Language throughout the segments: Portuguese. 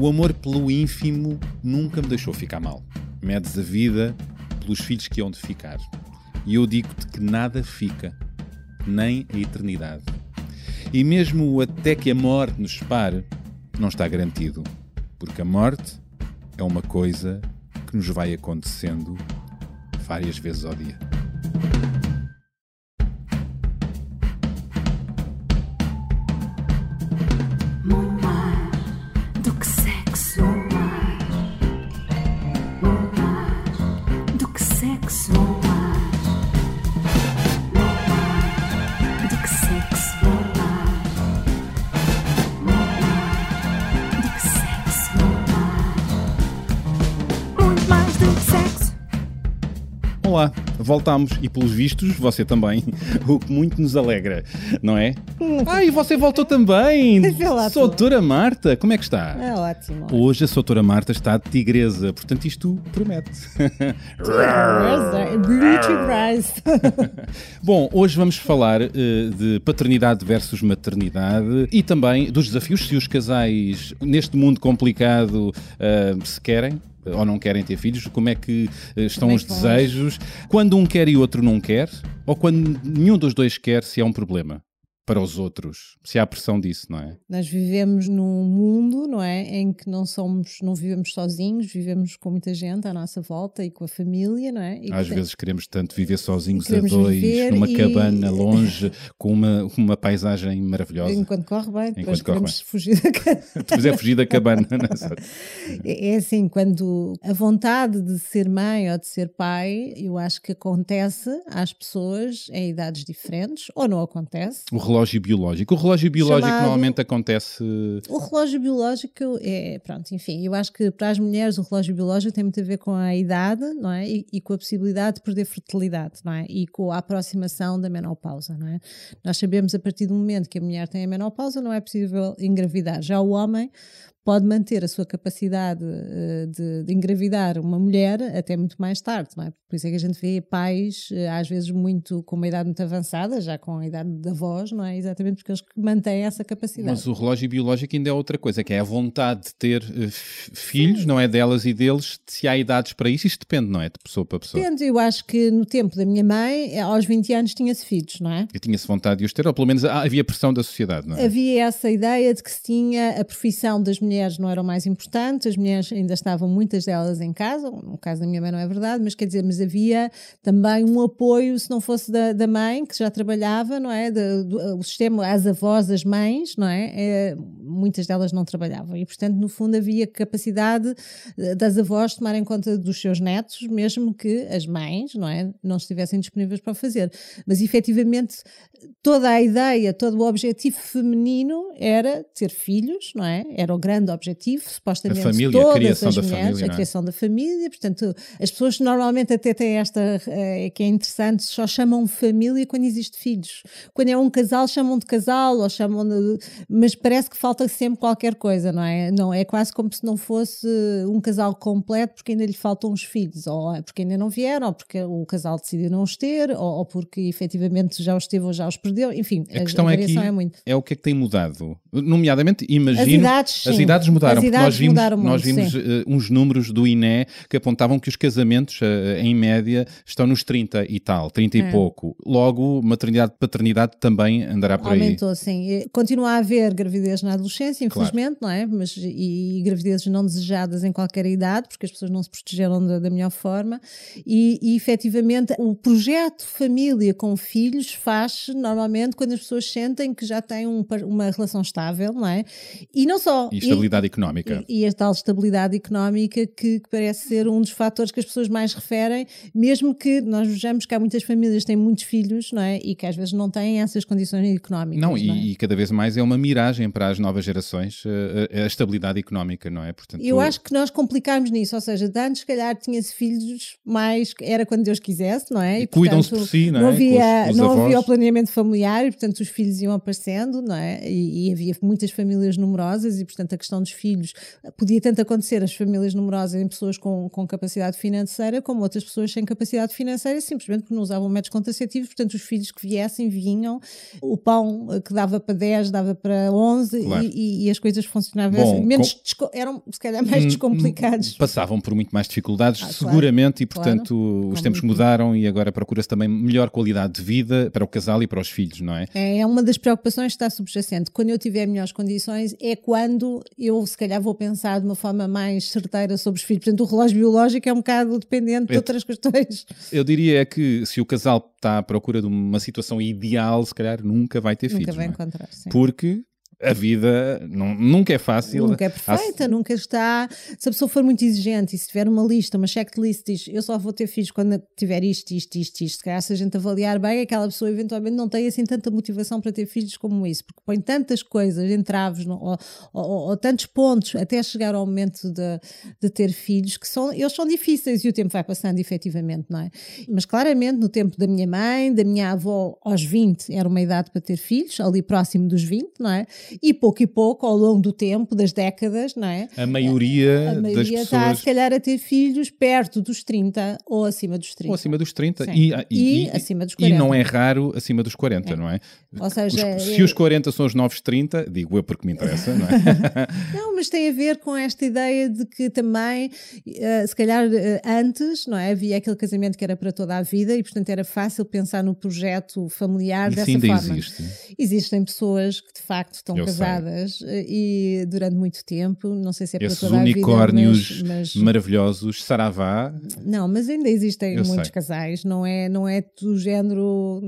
O amor pelo ínfimo nunca me deixou ficar mal. Medes a vida pelos filhos que hão de ficar. E eu digo-te que nada fica, nem a eternidade. E mesmo até que a morte nos separe, não está garantido, porque a morte é uma coisa que nos vai acontecendo várias vezes ao dia. Voltámos e pelos vistos você também, o que muito nos alegra, não é? Ah, e você voltou também! Tu. Soutora Marta, como é que está? É ótimo. Hoje a Soutora Marta está de tigresa, portanto isto promete. Beauty Price. Bom, hoje vamos falar eh, de paternidade versus maternidade e também dos desafios se os casais, neste mundo complicado, eh, se querem ou não querem ter filhos, como é que eh, estão Como é os que vão desejos, quando um quer e o outro não quer, ou quando nenhum dos dois quer, se é um problema para os outros, se há pressão disso, não é? Nós vivemos num mundo, não é, em que não somos, não vivemos sozinhos, vivemos com muita gente à nossa volta e com a família, não é? E, Às portanto, vezes queremos tanto viver sozinhos a dois, numa e- cabana longe, com uma, uma paisagem maravilhosa. Enquanto corre bem, depois Enquanto corre queremos fugir da casa. Depois é fugir da cabana. não é? É é assim, quando a vontade de ser mãe ou de ser pai, eu acho que acontece às pessoas em idades diferentes, ou não acontece. O relógio biológico. O relógio biológico Chamado- normalmente acontece. O relógio biológico é, pronto, enfim, eu acho que para as mulheres o relógio biológico tem muito a ver com a idade, não é? E, e com a possibilidade de perder fertilidade, não é? E com a aproximação da menopausa, não é? Nós sabemos a partir do momento que a mulher tem a menopausa não é possível engravidar. Já o homem pode manter a sua capacidade eh, de, de engravidar uma mulher até muito mais tarde, não é? Por isso é que a gente vê pais, eh, às vezes, muito com uma idade muito avançada, já com a idade da voz, não é? Exatamente porque eles mantêm essa capacidade. Mas o relógio biológico ainda é outra coisa, que é a vontade de ter eh, filhos, não é delas e deles, se há idades para isso, isto depende, não é? De pessoa para pessoa. Depende, eu acho que no tempo da minha mãe, aos 20 anos, tinha-se filhos, não é? Eu tinha-se vontade de os ter, ou pelo menos ah, havia pressão da sociedade, não é? Havia essa ideia de que se tinha a profissão das mulheres não era o mais importante, as mulheres ainda estavam muitas delas em casa, no caso da minha mãe não é verdade, mas quer dizer, mas havia também um apoio, se não fosse da, da mãe, que já trabalhava, não é? Do- o sistema, as avós, as mães, não é? Eh, Muitas delas não trabalhavam e, portanto, no fundo havia capacidade eh, das avós tomarem conta dos seus netos, mesmo que as mães, não é? Não estivessem disponíveis para fazer. Mas, efetivamente, toda a ideia, todo o objetivo feminino era ter filhos, não é? Era o grande objetivo, supostamente. A família, a todas criação as da mulheres, família, a é? criação da família. Portanto, as pessoas normalmente até têm esta, eh, que é interessante, só chamam família quando existe filhos. Quando é um casal, chamam de casal, ou chamam de. Mas parece que falta sempre qualquer coisa, não é? Não, é quase como se não fosse um casal completo porque ainda lhe faltam os filhos, ou é porque ainda não vieram, ou porque o casal decidiu não os ter, ou, ou porque efetivamente já os teve ou já os perdeu. Enfim, A questão é que é muito. é o que é que tem mudado. Nomeadamente, imagino. As idades, as sim. Idades mudaram, porque nós idades vimos, mudaram nós muito, vimos sim. eh, uns números do INE que apontavam que os casamentos, eh, em média, estão nos 30 e tal, 30 É. e pouco. Logo, maternidade e paternidade também andará por aí. Aumentou, sim. Continua a haver gravidez na adolescência, infelizmente, não é? Mas, e, e gravidezes não desejadas em qualquer idade, porque as pessoas não se protegeram da, da melhor forma. E, e efetivamente, o projeto família com filhos faz normalmente quando as pessoas sentem que já têm um uma relação estável, não é? E não só. Estabilidade económica. E, e a tal estabilidade económica que, que parece ser um dos fatores que as pessoas mais referem, mesmo que nós vejamos que há muitas famílias que têm muitos filhos, não é? E que às vezes não têm essas condições económicas. Não, é? e, e cada vez mais é uma miragem para as novas gerações eh, a, a estabilidade económica, não é? Portanto, Eu acho que nós complicámos nisso, ou seja, de antes, se calhar, tinha-se filhos mais, era quando Deus quisesse, não é? E cuidam-se portanto, por si, não é? havia, Com os- os não havia o planeamento familiar e, portanto, os filhos iam aparecendo, não é? E, e havia muitas famílias numerosas e, portanto, a questão dos filhos, podia tanto acontecer as famílias numerosas em pessoas com, com capacidade financeira, como outras pessoas sem capacidade financeira, simplesmente porque não usavam métodos contraceptivos, portanto os filhos que viessem, vinham, o pão eh, que dava para 10 dava para 11 Claro. e, e- as coisas funcionavam Bom, assim. Menos com- eram se calhar mais Hum, descomplicados. Passavam por muito mais dificuldades, Ah, claro, seguramente, e claro. portanto os Como- tempos mudaram e agora procura-se também melhor qualidade de vida para o casal e para os filhos, não é? É uma das preocupações que está subjacente. Quando eu tiver melhores condições, é quando eu, se calhar, vou pensar de uma forma mais certeira sobre os filhos. Portanto, o relógio biológico é um bocado dependente de outras questões. Eu diria é que se o casal está à procura de uma situação ideal, se calhar nunca vai ter Nunca filhos. vai não é? encontrar. Sim. Porque a vida não- nunca é fácil. Nunca é Há- perfeita, nunca está. Se a pessoa for muito exigente e se tiver uma lista, uma checklist, diz eu só vou ter filhos quando tiver isto, isto, isto, isto. Se calhar, se a gente avaliar bem, aquela pessoa eventualmente não tem assim tanta motivação para ter filhos como isso, porque põe tantas coisas, entraves no- ou, ou- ou tantos pontos até chegar ao momento de, de ter filhos que são, eles são difíceis e o tempo vai passando efetivamente, não é? Mas claramente, no tempo da minha mãe, da minha avó, aos 20 era uma idade para ter filhos, ali próximo dos 20, não é? E pouco e pouco, ao longo do tempo, das décadas, não é? A maioria, A das maioria está, pessoas. se calhar, a ter filhos perto dos 30 ou acima dos 30. Ou acima dos 30 Sim. e, E acima dos E 40. não é raro acima dos 40, É. não é? Ou seja, Os- é- se os 40 são os novos 30, digo eu porque me interessa, não é? Não, mas tem a ver com esta ideia de que também, eh, se calhar eh, antes, não é? Havia aquele casamento que era para toda a vida e, portanto, era fácil pensar no projeto familiar Isso dessa ainda forma. existe. Existem pessoas que de facto estão Eu sei. casadas eh, e durante muito tempo, não sei se é para Esses toda a unicórnios vida, mas, mas- maravilhosos, Saravá, Não, mas ainda existem Eu muitos sei. casais, não é, não é do género,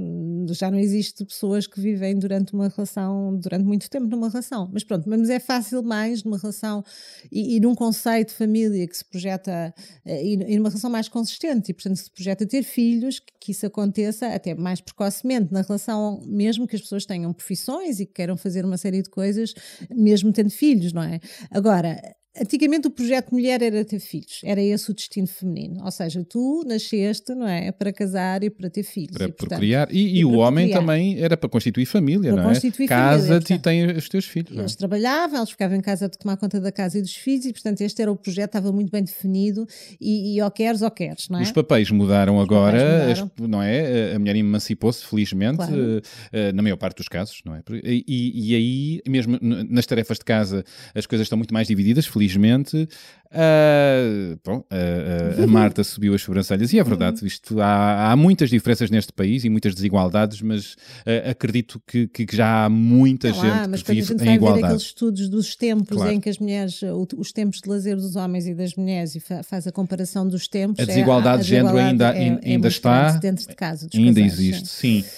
já não existe pessoas que vivem durante uma relação, durante muito tempo numa relação. Mas pronto, mas é fácil mais numa relação e, e num conceito de família que se projeta eh, e, e numa relação mais consistente e portanto se projeta ter filhos, que, que isso aconteça até mais precocemente na relação, mesmo que as pessoas tenham profissões e que queiram fazer uma série de coisas, mesmo tendo filhos, não é? Agora, Antigamente o projeto mulher era ter filhos, era esse o destino feminino. Ou seja, tu nasceste, não é? Para casar e para ter filhos. para e, portanto, procriar. E, e e o homem procriar. também era para constituir família, Para não é? constituir família, Casa-te e tem os teus filhos. é? Eles trabalhavam, eles ficavam em casa de tomar conta da casa e dos filhos, e portanto este era o projeto, estava muito bem definido, e, e ou queres ou queres, não é? Os papéis mudaram agora, papéis mudaram. não é? A mulher emancipou-se, felizmente, Claro. eh, na maior parte dos casos, não é? E, e- aí, mesmo nas tarefas de casa, as coisas estão muito mais divididas, felizmente. Ah, bom, ah, ah, a Marta subiu as sobrancelhas, e é Uhum. verdade, isto, há, há muitas diferenças neste país e muitas desigualdades, mas acredito que, que já há muita Não gente há, mas que quando a vive gente em igualdade. aqueles estudos dos tempos Claro. em que as mulheres, os tempos de lazer dos homens e das mulheres, e fa- faz a comparação dos tempos. A é- desigualdade de género ainda- é- é ainda está. dentro de casa. Ainda casais, existe, sim. sim.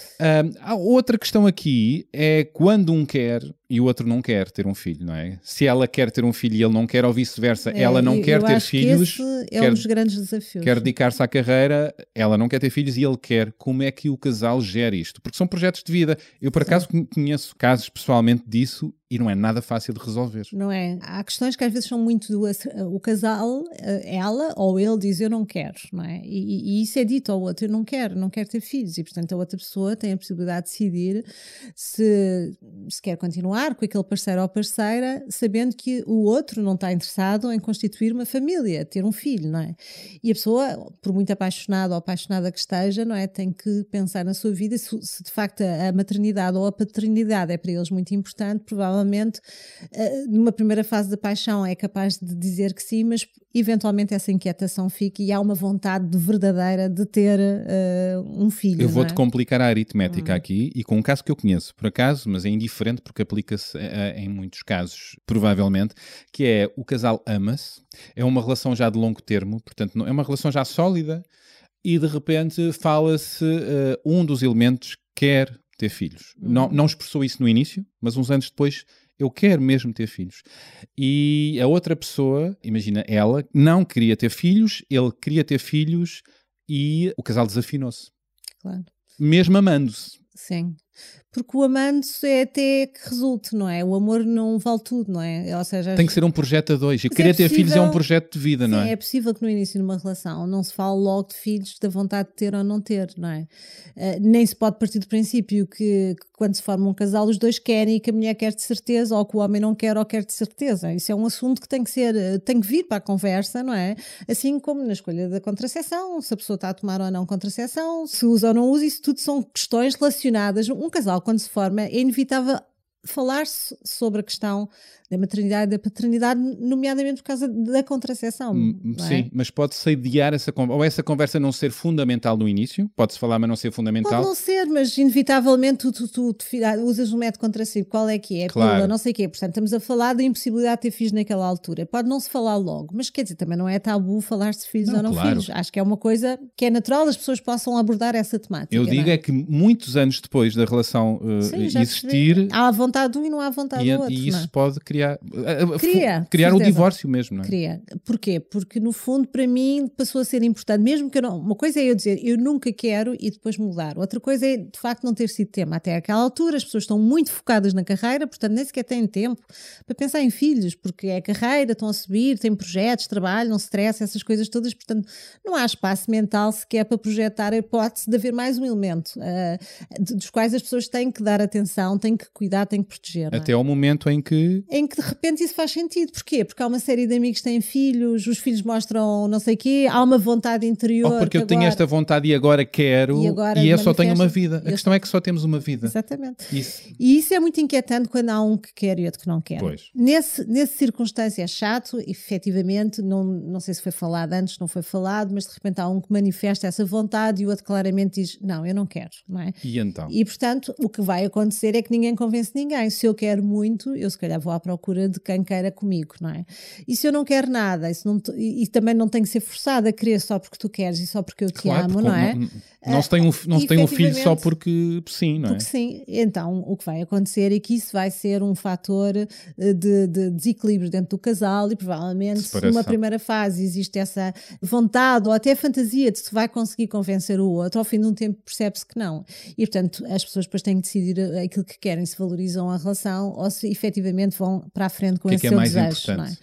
Há outra questão aqui é quando um quer e o outro não quer ter um filho, não é? Se ela quer ter um filho e ele não quer, ou vice-versa, É, ela não eu- quer eu ter filhos, esse é quer, um dos grandes desafios. quer dedicar-se à carreira, ela não quer ter filhos e ele quer. Como é que o casal gera isto? Porque são projetos de vida. Eu, por acaso, con- conheço casos pessoalmente disso e não é nada fácil de resolver. Não é? Há questões que às vezes são muito do o casal, eh, ela ou ele diz eu não quero, não é? E, e isso é dito ao outro, eu não quero, não quero ter filhos. E portanto a outra pessoa tem a possibilidade de decidir se, se quer continuar com aquele parceiro ou parceira, sabendo que o outro não está interessado em constituir uma família, ter um filho, não é? E a pessoa, por muito apaixonada ou apaixonada que esteja, não é? Tem que pensar na sua vida se, se de facto a a maternidade ou a paternidade é para eles muito importante, provavelmente eh, numa primeira fase da paixão é capaz de dizer que sim, mas eventualmente essa inquietação fica e há uma vontade de verdadeira de ter eh, um filho. Eu vou-te é? complicar a Hum. aritmética aqui e com um caso que eu conheço, por acaso, mas é indiferente porque aplica-se eh, em muitos casos, provavelmente, que é o casal ama-se, é uma relação já de longo termo, portanto, não- é uma relação já sólida e de repente fala-se eh, um dos elementos quer ter filhos. Não, Uhum. não expressou isso no início, mas uns anos depois eu quero mesmo ter filhos. E a outra pessoa, imagina ela, não queria ter filhos, ele queria ter filhos e o casal desafinou-se Claro. mesmo amando-se. Sim. Porque o amando é até que resulte, não é? O amor não vale tudo, não é? Ou seja, Tem que ser um projeto a dois. E Mas querer é ter filhos é um possível- projeto de vida, não Sim, é? é possível que no início de uma relação não se fale logo de filhos, da vontade de ter ou não ter, não é? Eh, nem se pode partir do princípio que, que quando se forma um casal os dois querem e que a mulher quer de certeza ou que o homem não quer ou quer de certeza. Isso é um assunto que tem que ser, eh, tem que vir para a conversa, não é? Assim como na escolha da contracepção, se a pessoa está a tomar ou não contracepção, se usa ou não usa, isso tudo são questões relacionadas. Um casal, quando se forma, é inevitável falar-se sobre a questão da maternidade e da paternidade, nomeadamente por causa da contracepção. Hum, não é? Sim, mas pode-se adiar essa conversa. Ou essa conversa não ser fundamental no início, pode-se falar, mas não ser fundamental. Pode não ser, mas inevitavelmente tu, tu, tu, tu usas um método contraceptivo, qual é que é? Claro. Pílula, não sei o quê. Portanto, estamos a falar da impossibilidade de ter filhos naquela altura. Pode não se falar logo, mas quer dizer, também não é tabu falar se filhos Não, ou não claro. filhos. Acho que é uma coisa que é natural, as pessoas possam abordar essa temática. Eu não digo é que muitos anos depois da relação uh, Sim, existir. Há a vontade de um e não há a vontade e, do outro. e não é? isso pode criar, uh, uh, Cria, fu- criar o divórcio mesmo, não é? Queria. Porquê? Porque no fundo, para mim, passou a ser importante, mesmo que eu não. Uma coisa é eu dizer eu nunca quero e depois mudar. Outra coisa é de facto não ter sido tema. Até aquela altura, as pessoas estão muito focadas na carreira, portanto nem sequer têm tempo para pensar em filhos, porque é carreira, estão a subir, têm projetos, trabalham, stress, essas coisas todas. Portanto, não há espaço mental sequer para projetar a hipótese de haver mais um elemento de- dos quais as pessoas têm que dar atenção, têm que cuidar, têm que proteger. é? Até ao momento em que em que de repente isso faz sentido. Porquê? Porque há uma série de amigos que têm filhos, os filhos mostram não sei o quê, há uma vontade interior. ou porque eu que tenho agora- esta vontade e agora quero E agora eu só tenho uma vida. A eu questão é que só temos uma vida. Exatamente. Isso. E isso é muito inquietante quando há um que quer e outro que não quer. Pois. Nesse, nesse circunstância é chato, efetivamente, não, não sei se foi falado antes, não foi falado, mas de repente há um que manifesta essa vontade e o outro claramente diz: Não, eu não quero, não é? E então? E portanto, o que vai acontecer é que ninguém convence ninguém. Se eu quero muito, eu se calhar vou à procura de quem queira comigo, não é? E se eu não quero nada, e, se não e- e também não tenho que ser forçada a querer só porque tu queres e só porque eu te Claro, amo, não é? Não, não se tem um, não se tem um filho só porque sim, não é? Porque sim, então o que vai acontecer é que isso vai ser um fator eh, de, de desequilíbrio dentro do casal e provavelmente se numa primeira fase existe essa vontade ou até fantasia de se vai conseguir convencer o outro, ao fim de um tempo percebe-se que não. E portanto as pessoas depois têm que decidir eh, aquilo que querem, se valorizam a relação ou se efetivamente vão para a frente com que é esse que é seu desejo. é?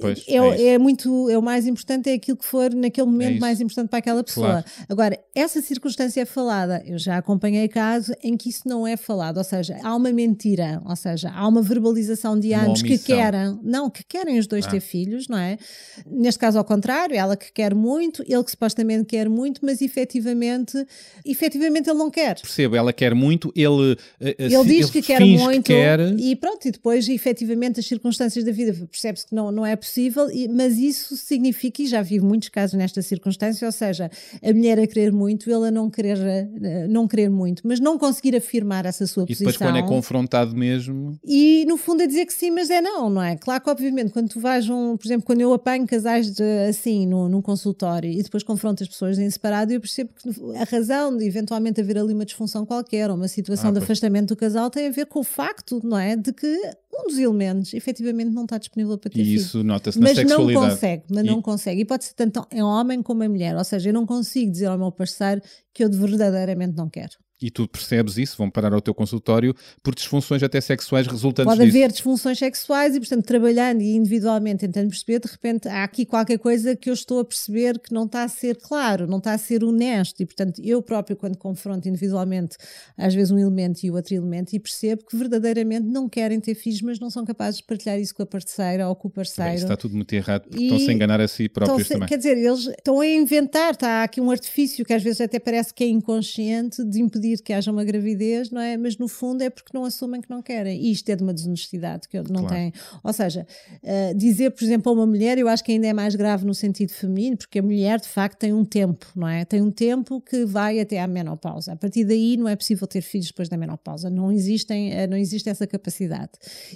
Pois, É, é é muito, é o mais importante é aquilo que for naquele momento isso. mais importante para aquela pessoa. Claro. Agora, essa circunstância é falada. Eu já acompanhei casos em que isso não é falado, ou seja, há uma mentira, ou seja, há uma verbalização de ambos que querem, não, que querem os dois Ah. ter filhos, não é? Neste caso, ao contrário, ela que quer muito, ele que supostamente quer muito, mas efetivamente, efetivamente ele não quer. Percebo, ela quer muito, ele, eh, eh, Ele diz que quer muito quer, e pronto, e depois efetivamente as circunstâncias da vida percebe-se que não, não é possível, e- mas isso significa, e já vi muitos casos nesta circunstância, ou seja, a mulher a querer muito, ele a não querer, eh, não querer muito, mas não conseguir afirmar essa sua e posição. depois quando é confrontado mesmo, E no fundo é dizer que sim, mas é não, não é? Claro que obviamente quando tu vais, um, por exemplo, quando eu apanho casais de, assim no, num consultório e depois confronto as pessoas em separado, eu percebo que a razão de eventualmente haver ali uma disfunção qualquer ou uma situação Ah, de pois. afastamento do casal tem a ver com o facto, não é? De que um dos elementos efetivamente não está disponível para ter e filho. isso nota-se na Mas não sexualidade. consegue, mas E- não consegue. E pode ser tanto em homem como em mulher. Ou seja, eu não consigo dizer ao meu parceiro que eu verdadeiramente não quero. E tu percebes isso, vão parar ao teu consultório por disfunções até sexuais resultantes Pode disso. haver disfunções sexuais e, portanto, trabalhando e individualmente tentando perceber, de repente há aqui qualquer coisa que eu estou a perceber que não está a ser claro, não está a ser honesto. E, portanto, eu próprio, quando confronto individualmente, às vezes um elemento e o outro elemento, e percebo que verdadeiramente não querem ter filhos, mas não são capazes de partilhar isso com a parceira ou com o Bem, parceiro. isso está tudo muito errado, porque E- estão-se a enganar a si próprios também. Quer dizer, eles estão a inventar, está aqui um artifício que às vezes até parece que é inconsciente de impedir que haja uma gravidez, não é? Mas no fundo é porque não assumem que não querem. E isto é de uma desonestidade que eu não Claro. tenho. Ou seja, eh, dizer, por exemplo, a uma mulher, eu acho que ainda é mais grave no sentido feminino, porque a mulher de facto tem um tempo, não é? Tem um tempo que vai até à menopausa. A partir daí não é possível ter filhos depois da menopausa. Não existem, eh, não existe essa capacidade.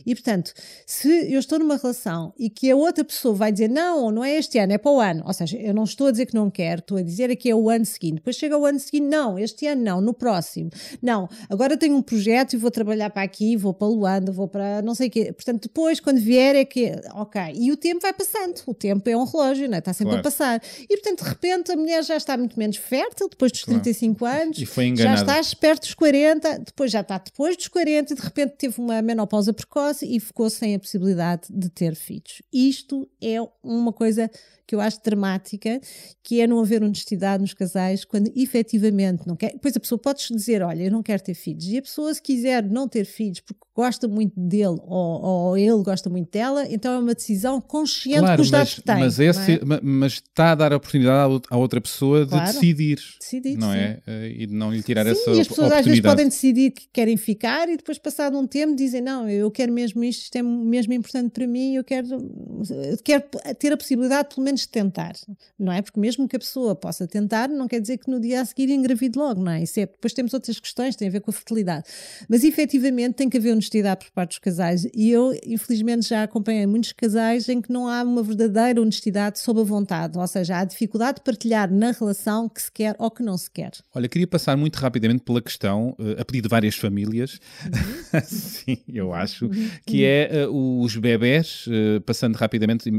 E portanto, se eu estou numa relação e que a outra pessoa vai dizer não, não é este ano, é para o ano. Ou seja, eu não estou a dizer que não quero, estou a dizer é que é o ano seguinte. Depois chega o ano seguinte, não, este ano não, no próximo. Próximo. Não, agora tenho um projeto e vou trabalhar para aqui, vou para Luanda, vou para não sei o quê. Portanto, depois, quando vier, é que. Ok. E o tempo vai passando. O tempo é um relógio, não é? está sempre Claro. a passar. E, portanto, de repente, a mulher já está muito menos fértil, depois dos Claro. 35 anos. E foi já enganada. está perto dos 40, depois já está depois dos 40 e de repente teve uma menopausa precoce e ficou sem a possibilidade de ter filhos. Isto é uma coisa que eu acho dramática, que é não haver honestidade nos casais quando efetivamente não quer. Depois a pessoa pode dizer: Olha, eu não quero ter filhos. E a pessoa, se quiser não ter filhos porque gosta muito dele ou, ou ele gosta muito dela, então é uma decisão consciente Claro, dos dados que tem. mas, esse, é? ma- mas está a dar a oportunidade à ou- à outra pessoa de Claro. decidir, Decidir, não sim. é? E de não lhe tirar Sim, essa e as pessoas às vezes oportunidade. podem decidir que querem ficar e depois, passado um tempo, dizem: Não, eu quero mesmo isto, isto é mesmo importante para mim, eu quero, eu quero ter a possibilidade, pelo menos, de tentar, não é? Porque mesmo que a pessoa possa tentar, não quer dizer que no dia a seguir engravide logo, não é? Isso é depois temos outras questões, tem a ver com a fertilidade. Mas efetivamente tem que haver honestidade por parte dos casais. E eu, infelizmente, já acompanhei muitos casais em que não há uma verdadeira honestidade sob a vontade, ou seja, há dificuldade de partilhar na relação que se quer ou que não se quer. Olha, queria passar muito rapidamente pela questão, eh, a pedido de várias famílias, Uhum. sim, eu acho, que é eh, os bebés, eh, passando rapidamente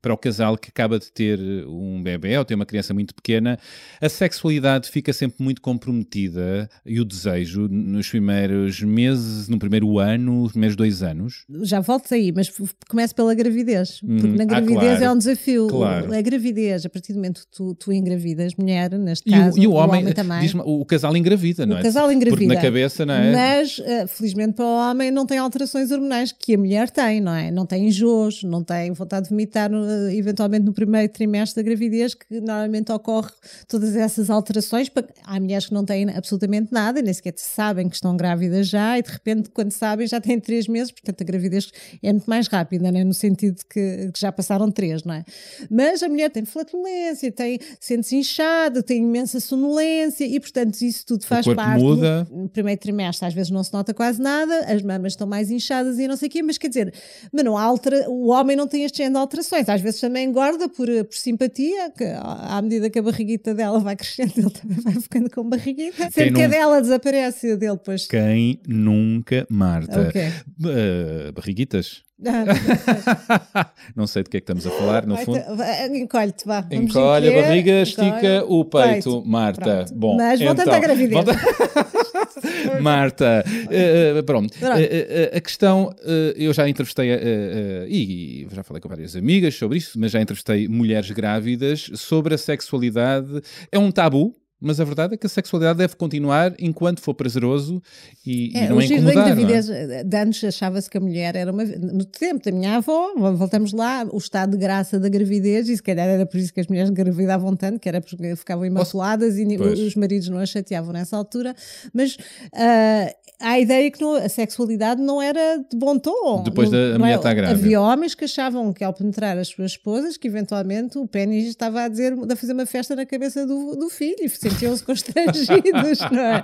para o casal que acaba de ter eh, um bebé ou tem uma criança muito pequena, a sexualidade fica sempre muito comprometida e o desejo nos primeiros meses, no primeiro ano, nos primeiros dois anos. já volto aí, mas começo pela gravidez, porque Hum, na ah, gravidez claro. é um desafio. Claro. A gravidez, a partir do momento que tu, tu engravidas, mulher, neste E, o- caso, e o homem, também. diz-me, o casal engravida, não O é? casal Porque engravida. na cabeça, não é? Mas, eh, felizmente para o homem, não tem alterações hormonais que a mulher tem, não é? Não tem enjoos, não tem vontade de vomitar, eh, eventualmente no primeiro trimestre da gravidez, que normalmente ocorre todas essas alterações. Há mulheres que não têm absolutamente nada, nem sequer sabem que estão grávidas já, e de repente, quando sabem, já têm três meses, portanto a gravidez é muito mais rápida, não é? no sentido que, que já passaram três, não é? Mas a mulher tem flatulência, tem, sente-se inchada, tem imensa sonolência, e portanto isso tudo faz parte. muda. no primeiro trimestre às vezes não se nota quase nada, as mamas estão mais inchadas e não sei o quê, mas quer dizer, mas não altera, o homem não tem este género de alterações, às vezes também engorda por, por simpatia, que à medida que a barriguita dela vai crescendo, ele também vai ficando com barriguita, sempre que a dela desaparece, a dele depois... Quem nunca, Marta? Ok. Eh, barriguitas? Ah, não sei de que é que estamos a falar, no fundo. Encolhe-te, vá. vamos Encolhe a barriga, estica encolhe, o peito, Marta. Pronto. Bom, Mas voltando então, à gravidez. volta- Marta, eh, pronto. Eh, a questão, eu já entrevistei, e já falei com várias amigas sobre isso, mas já entrevistei mulheres grávidas sobre a sexualidade. É um tabu. Mas a verdade é que a sexualidade deve continuar enquanto for prazeroso e, e É, não é giro da incomodar. não é? gravidez, de antes achava-se que a mulher era uma. No tempo da minha avó, voltamos lá, o estado de graça da gravidez, e se calhar era por isso que as mulheres engravidavam tanto, que era porque ficavam imaculadas e ni- Pois. os maridos não as chateavam nessa altura. Mas ah, a ideia que não- a sexualidade não era de bom tom. Depois Não- da- mulher é- estar grávida. Havia homens que achavam que ao penetrar as suas esposas, que eventualmente o pênis estava a dizer, a fazer uma festa na cabeça do, do filho sentiam-se constrangidos, não é?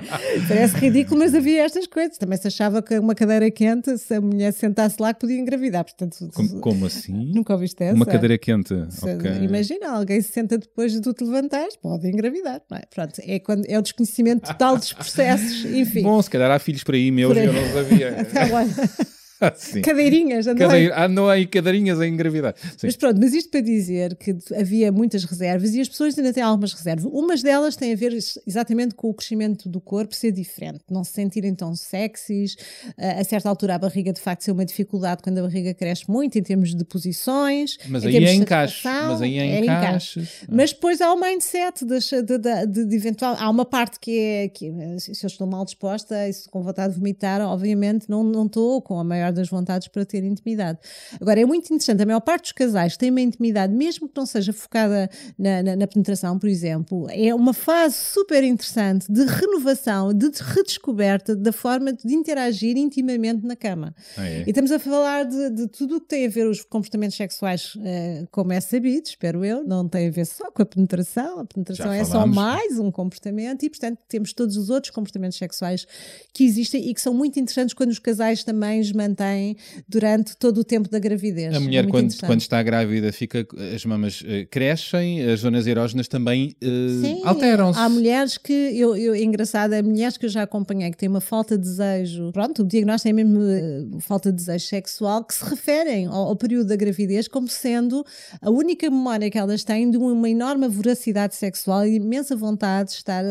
Parece ridículo, mas havia estas coisas. Também se achava que uma cadeira quente, se a mulher sentasse lá, que podia engravidar. Portanto, Como, como assim? nunca ouviste essa? Uma cadeira quente. Se- ok. Imagina, alguém se senta depois de tu te levantares, pode engravidar, não é? Pronto, é, quando, é o desconhecimento total dos processos, enfim. Bom, se calhar há filhos por aí meus Por aí. eu não sabia. Então, olha, Sim. cadeirinhas, andam aí. Cadeira, andam aí cadeirinhas a engravidar. Sim. Mas pronto, mas isto para dizer que havia muitas reservas e as pessoas ainda têm algumas reservas. Umas delas têm a ver ex- exatamente com o crescimento do corpo ser diferente, não se sentirem tão sexys. A a certa altura, a barriga de facto ser uma dificuldade quando a barriga cresce muito em termos de posições. Mas aí é encaixe. Mas aí é é encaixe. Mas depois há o mindset de, de- de- de eventual. Há uma parte que é que se eu estou mal disposta e se com vontade de vomitar, obviamente não, não estou com a maior das vontades para ter intimidade. Agora, é muito interessante, a maior parte dos casais tem uma intimidade, mesmo que não seja focada na, na- na penetração, por exemplo, é uma fase super interessante de renovação, de redescoberta da forma de interagir intimamente na cama. Ah, é? E estamos a falar de, de tudo o que tem a ver os comportamentos sexuais, eh, como é sabido, espero eu, não tem a ver só com a penetração, a penetração é só mais um comportamento e, portanto, temos todos os outros comportamentos sexuais que existem e que são muito interessantes quando os casais também os mantêm mantém durante todo o tempo da gravidez. A É mulher, muito quando, quando está grávida, fica, as mamas eh, crescem, as zonas erógenas também Sim, alteram-se. Há mulheres que, eu, eu, é engraçado, há mulheres que eu já acompanhei que têm uma falta de desejo, pronto, o diagnóstico é mesmo eh, falta de desejo sexual, que se referem ao, ao período da gravidez como sendo a única memória que elas têm de uma enorme voracidade sexual e imensa vontade de estar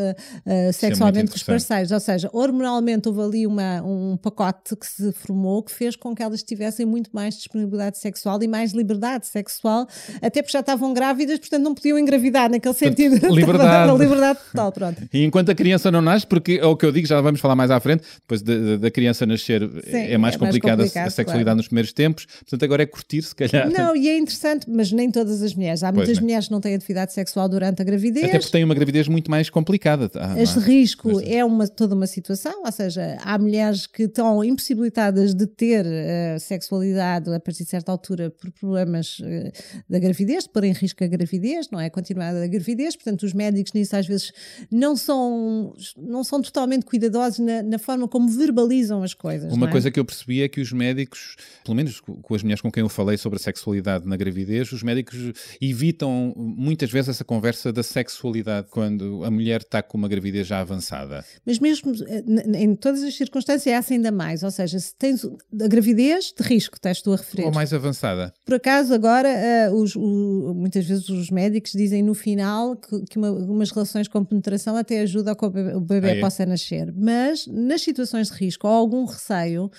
eh, sexualmente com os parceiros. Ou seja, hormonalmente houve ali uma, um pacote que se formou que fez com que elas tivessem muito mais disponibilidade sexual e mais liberdade sexual, até porque já estavam grávidas, portanto não podiam engravidar naquele sentido. liberdade. Liberdade total, pronto. E enquanto a criança não nasce, porque é o que eu digo, já vamos falar mais à frente, depois da, da- criança nascer Sim, é mais é mais complicada a- a sexualidade claro. nos primeiros tempos, portanto agora é curtir, se calhar. Não, e é interessante, mas nem todas as mulheres. Há muitas é. mulheres que não têm atividade sexual durante a gravidez. Até porque tem uma gravidez muito mais complicada. Ah, é? risco Mas- é uma, toda uma situação, ou seja, há mulheres que estão impossibilitadas de ter eh, sexualidade a partir de certa altura por problemas eh, da gravidez, de pôr em risco a gravidez, não é? A continuidade da gravidez, portanto, os médicos nisso às vezes não são, não são totalmente cuidadosos na, na forma como verbalizam as coisas. Uma é? coisa que eu percebi é que os médicos, pelo menos co- com as mulheres com quem eu falei sobre a sexualidade na gravidez, os médicos evitam muitas vezes essa conversa da sexualidade quando a mulher está com uma gravidez já avançada. Mas mesmo eh, em todas as circunstâncias é essa ainda mais, ou seja, se tens a gravidez de risco, estás tu a referir. Ou mais avançada. Por acaso, agora, eh, os- o- muitas vezes os médicos dizem no final que, que uma- umas relações com penetração até ajudam a que o bebê, o bebê Ah, é? possa nascer. Mas nas situações de risco ou algum receio,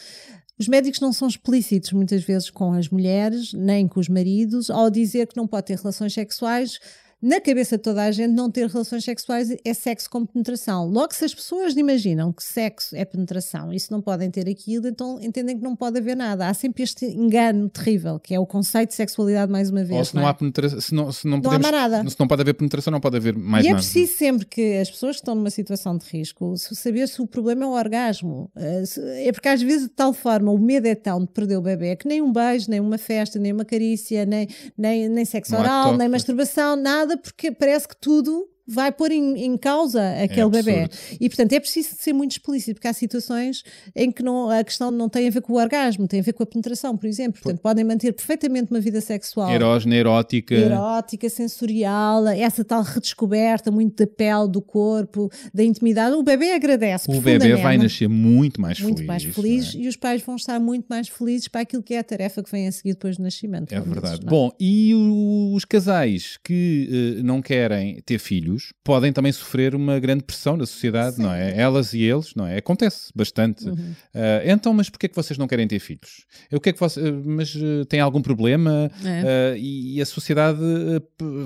os médicos não são explícitos muitas vezes com as mulheres, nem com os maridos, ao dizer que não pode ter relações sexuais. Na cabeça de toda a gente, não ter relações sexuais é sexo com penetração. Logo, se as pessoas imaginam que sexo é penetração e se não podem ter aquilo, então entendem que não pode haver nada. Há sempre este engano terrível, que é o conceito de sexualidade, mais uma vez. Ou se não não é? há penetração, se não, se não, Não há podemos, mais nada. se não pode haver penetração, não pode haver mais e é nada. preciso sempre que as pessoas que estão numa situação de risco se- saber se o problema é o orgasmo. Eh, É porque às vezes de tal forma o medo é tão de perder o bebê que nem um beijo, nem uma festa, nem uma carícia, nem, nem, nem sexo Não há oral, nem masturbação, nada, porque parece que tudo vai pôr em, em causa aquele bebê. absurdo. E portanto é preciso ser muito explícito, porque há situações em que não, a questão não tem a ver com o orgasmo, tem a ver com a penetração, por exemplo. Portanto, podem manter perfeitamente uma vida sexual Erógena, erótica. erótica, sensorial, essa tal redescoberta muito da pele, do corpo, da intimidade. O bebê agradece. O bebê vai nascer muito mais muito feliz. mais não feliz é? e os pais vão estar muito mais felizes para aquilo que é a tarefa que vem a seguir depois do nascimento. É verdade. é? Bom, e os casais que eh, não querem ter filhos podem também sofrer uma grande pressão da sociedade, não é? Elas e eles, não é? Acontece bastante. Uhum. Ah, então, mas porquê é que vocês não querem ter filhos? O que é que você, eh, mas eh, tem algum problema? É. Ah, e, e a sociedade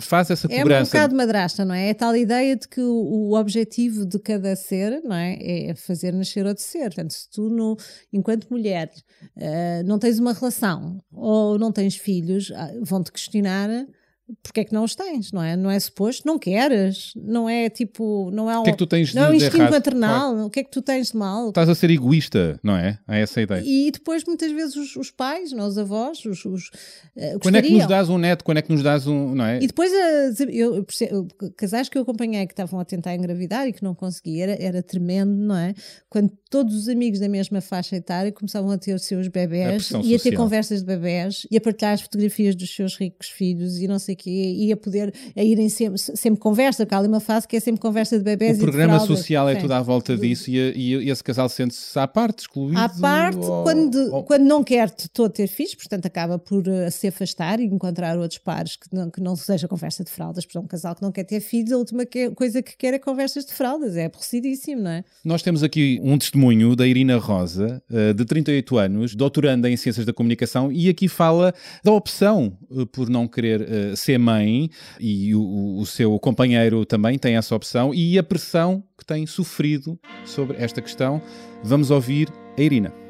faz essa É um cobrança. bocado madrasta, não é? É a tal ideia de que o, o objetivo de cada ser, não é? É fazer nascer outro ser. Portanto, se tu, no, enquanto mulher, não tens uma relação ou não tens filhos, ah, vão-te questionar porque é que não os tens, não é? Não é suposto, não queres, não é tipo, não é um, que é que tu tens não é um de- de instinto errado? maternal, o que é que tu tens de mal? Estás a ser egoísta, não é? Há essa ideia. E depois, muitas vezes, os, os pais, não, os avós, os, os, eh, Quando é que nos dás um neto? Quando é que nos dás um. Não é? E depois, as- eu, casais que eu acompanhei que estavam a tentar engravidar e que não conseguiam, era, era tremendo, não é? Quando todos os amigos da mesma faixa etária começavam a ter os seus A bebés pressão e a ter social. conversas de bebés e a partilhar as fotografias dos seus ricos filhos e não sei o quê, e a poder a irem sempre, sempre conversa, porque há ali uma fase que é sempre conversa de bebés O e de programa social é tudo à volta disso e, a- e esse casal sente-se à parte, excluído. À parte, ou- quando, ou- quando não quer de todo ter filhos, portanto acaba por eh, se afastar e encontrar outros pares que não, que não seja conversa de fraldas. Para um casal que não quer ter filhos, a última que- coisa que quer é conversas de fraldas. É aborrecidíssimo, não é? Nós temos aqui um testemunho da Irina Rosa, eh, de 38 anos, doutoranda em Ciências da Comunicação, e aqui fala da opção eh, por não querer eh, ser mãe, e o, o seu companheiro também tem essa opção, e a pressão que tem sofrido sobre esta questão. Vamos ouvir a Irina.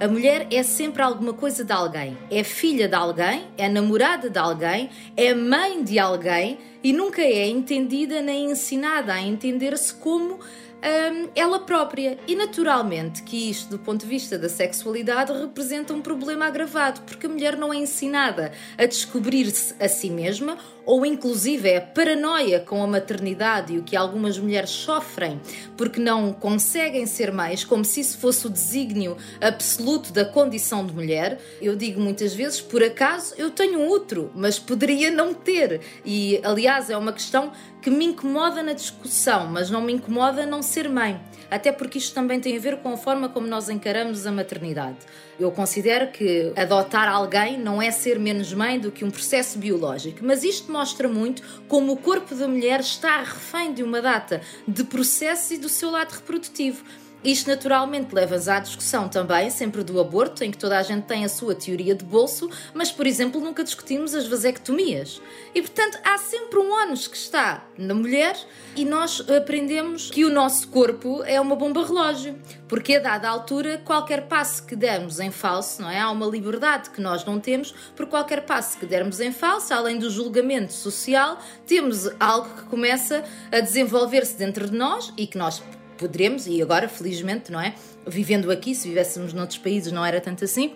A mulher é sempre alguma coisa de alguém. É filha de alguém, é namorada de alguém, é mãe de alguém e nunca é entendida nem ensinada a entender-se como hum, ela própria. E naturalmente que isto, do ponto de vista da sexualidade, representa um problema agravado, porque a mulher não é ensinada a descobrir-se a si mesma, ou inclusive é a paranoia com a maternidade e o que algumas mulheres sofrem porque não conseguem ser mães, como se isso fosse o desígnio absoluto da condição de mulher. Eu digo muitas vezes, por acaso eu tenho um útero, mas poderia não ter. E aliás, é uma questão que me incomoda na discussão, mas não me incomoda não ser mãe. Até porque isto também tem a ver com a forma como nós encaramos a maternidade. Eu considero que adotar alguém não é ser menos mãe do que um processo biológico, mas isto mostra muito como o corpo da mulher está refém de uma data de processo e do seu lado reprodutivo. Isto naturalmente leva-nos à discussão também, sempre do aborto, em que toda a gente tem a sua teoria de bolso, mas, por exemplo, nunca discutimos as vasectomias. E, portanto, há sempre um ónus que está na mulher e nós aprendemos que o nosso corpo é uma bomba relógio, porque a dada altura, qualquer passo que dermos em falso, não é? Há uma liberdade que nós não temos, por qualquer passo que dermos em falso, além do julgamento social, temos algo que começa a desenvolver-se dentro de nós e que nós poderemos, e agora felizmente, não é? Vivendo aqui, se vivêssemos noutros países não era tanto assim.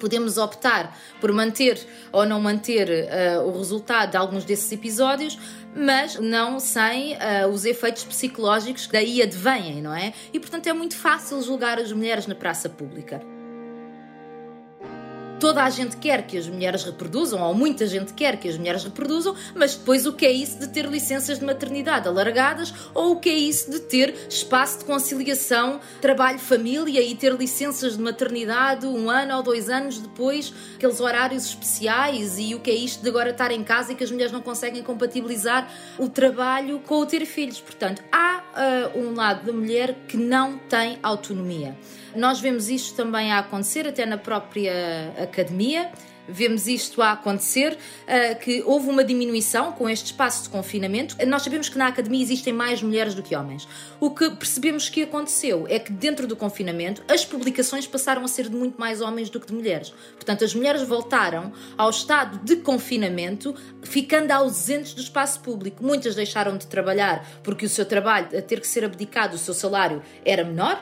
Podemos optar por manter ou não manter uh, o resultado de alguns desses episódios, mas não sem uh, os efeitos psicológicos que daí advêm, não é? E portanto é muito fácil julgar as mulheres na praça pública toda a gente quer que as mulheres reproduzam, ou muita gente quer que as mulheres reproduzam, mas depois o que é isso de ter licenças de maternidade alargadas, ou o que é isso de ter espaço de conciliação, trabalho-família e ter licenças de maternidade um ano ou dois anos depois, aqueles horários especiais, e o que é isto de agora estar em casa e que as mulheres não conseguem compatibilizar o trabalho com o ter filhos. Portanto, há uh, um lado da mulher que não tem autonomia. Nós vemos isto também a acontecer até na própria academia. Vemos isto a acontecer, uh, que houve uma diminuição com este espaço de confinamento. Nós sabemos que na academia existem mais mulheres do que homens. O que percebemos que aconteceu é que dentro do confinamento as publicações passaram a ser de muito mais homens do que de mulheres. Portanto, as mulheres voltaram ao estado de confinamento, ficando ausentes do espaço público. Muitas deixaram de trabalhar porque o seu trabalho, a ter que ser abdicado, o seu salário era menor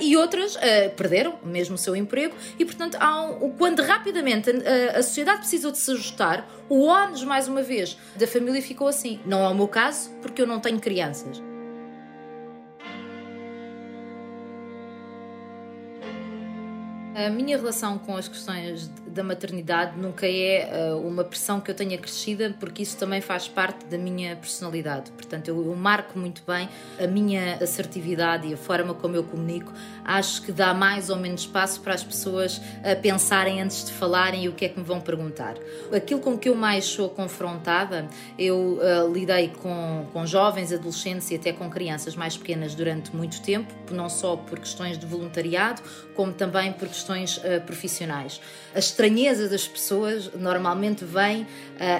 e outras uh, perderam mesmo o seu emprego e, portanto, um, quando rapidamente a, a, sociedade precisou de se ajustar, o ónus, mais uma vez, da família ficou assim. Não é o meu caso, porque eu não tenho crianças. A minha relação com as questões da maternidade nunca é uh, uma pressão que eu tenha crescida, porque isso também faz parte da minha personalidade. Portanto, eu, eu, marco muito bem a minha assertividade e a forma como eu comunico. Acho que dá mais ou menos espaço para as pessoas uh, pensarem antes de falarem o que é que me vão perguntar. Aquilo com que eu mais sou confrontada, eu uh, lidei com, com jovens, adolescentes e até com crianças mais pequenas durante muito tempo, não só por questões de voluntariado, como também por questões uh, profissionais. A estranheza das pessoas normalmente vem uh,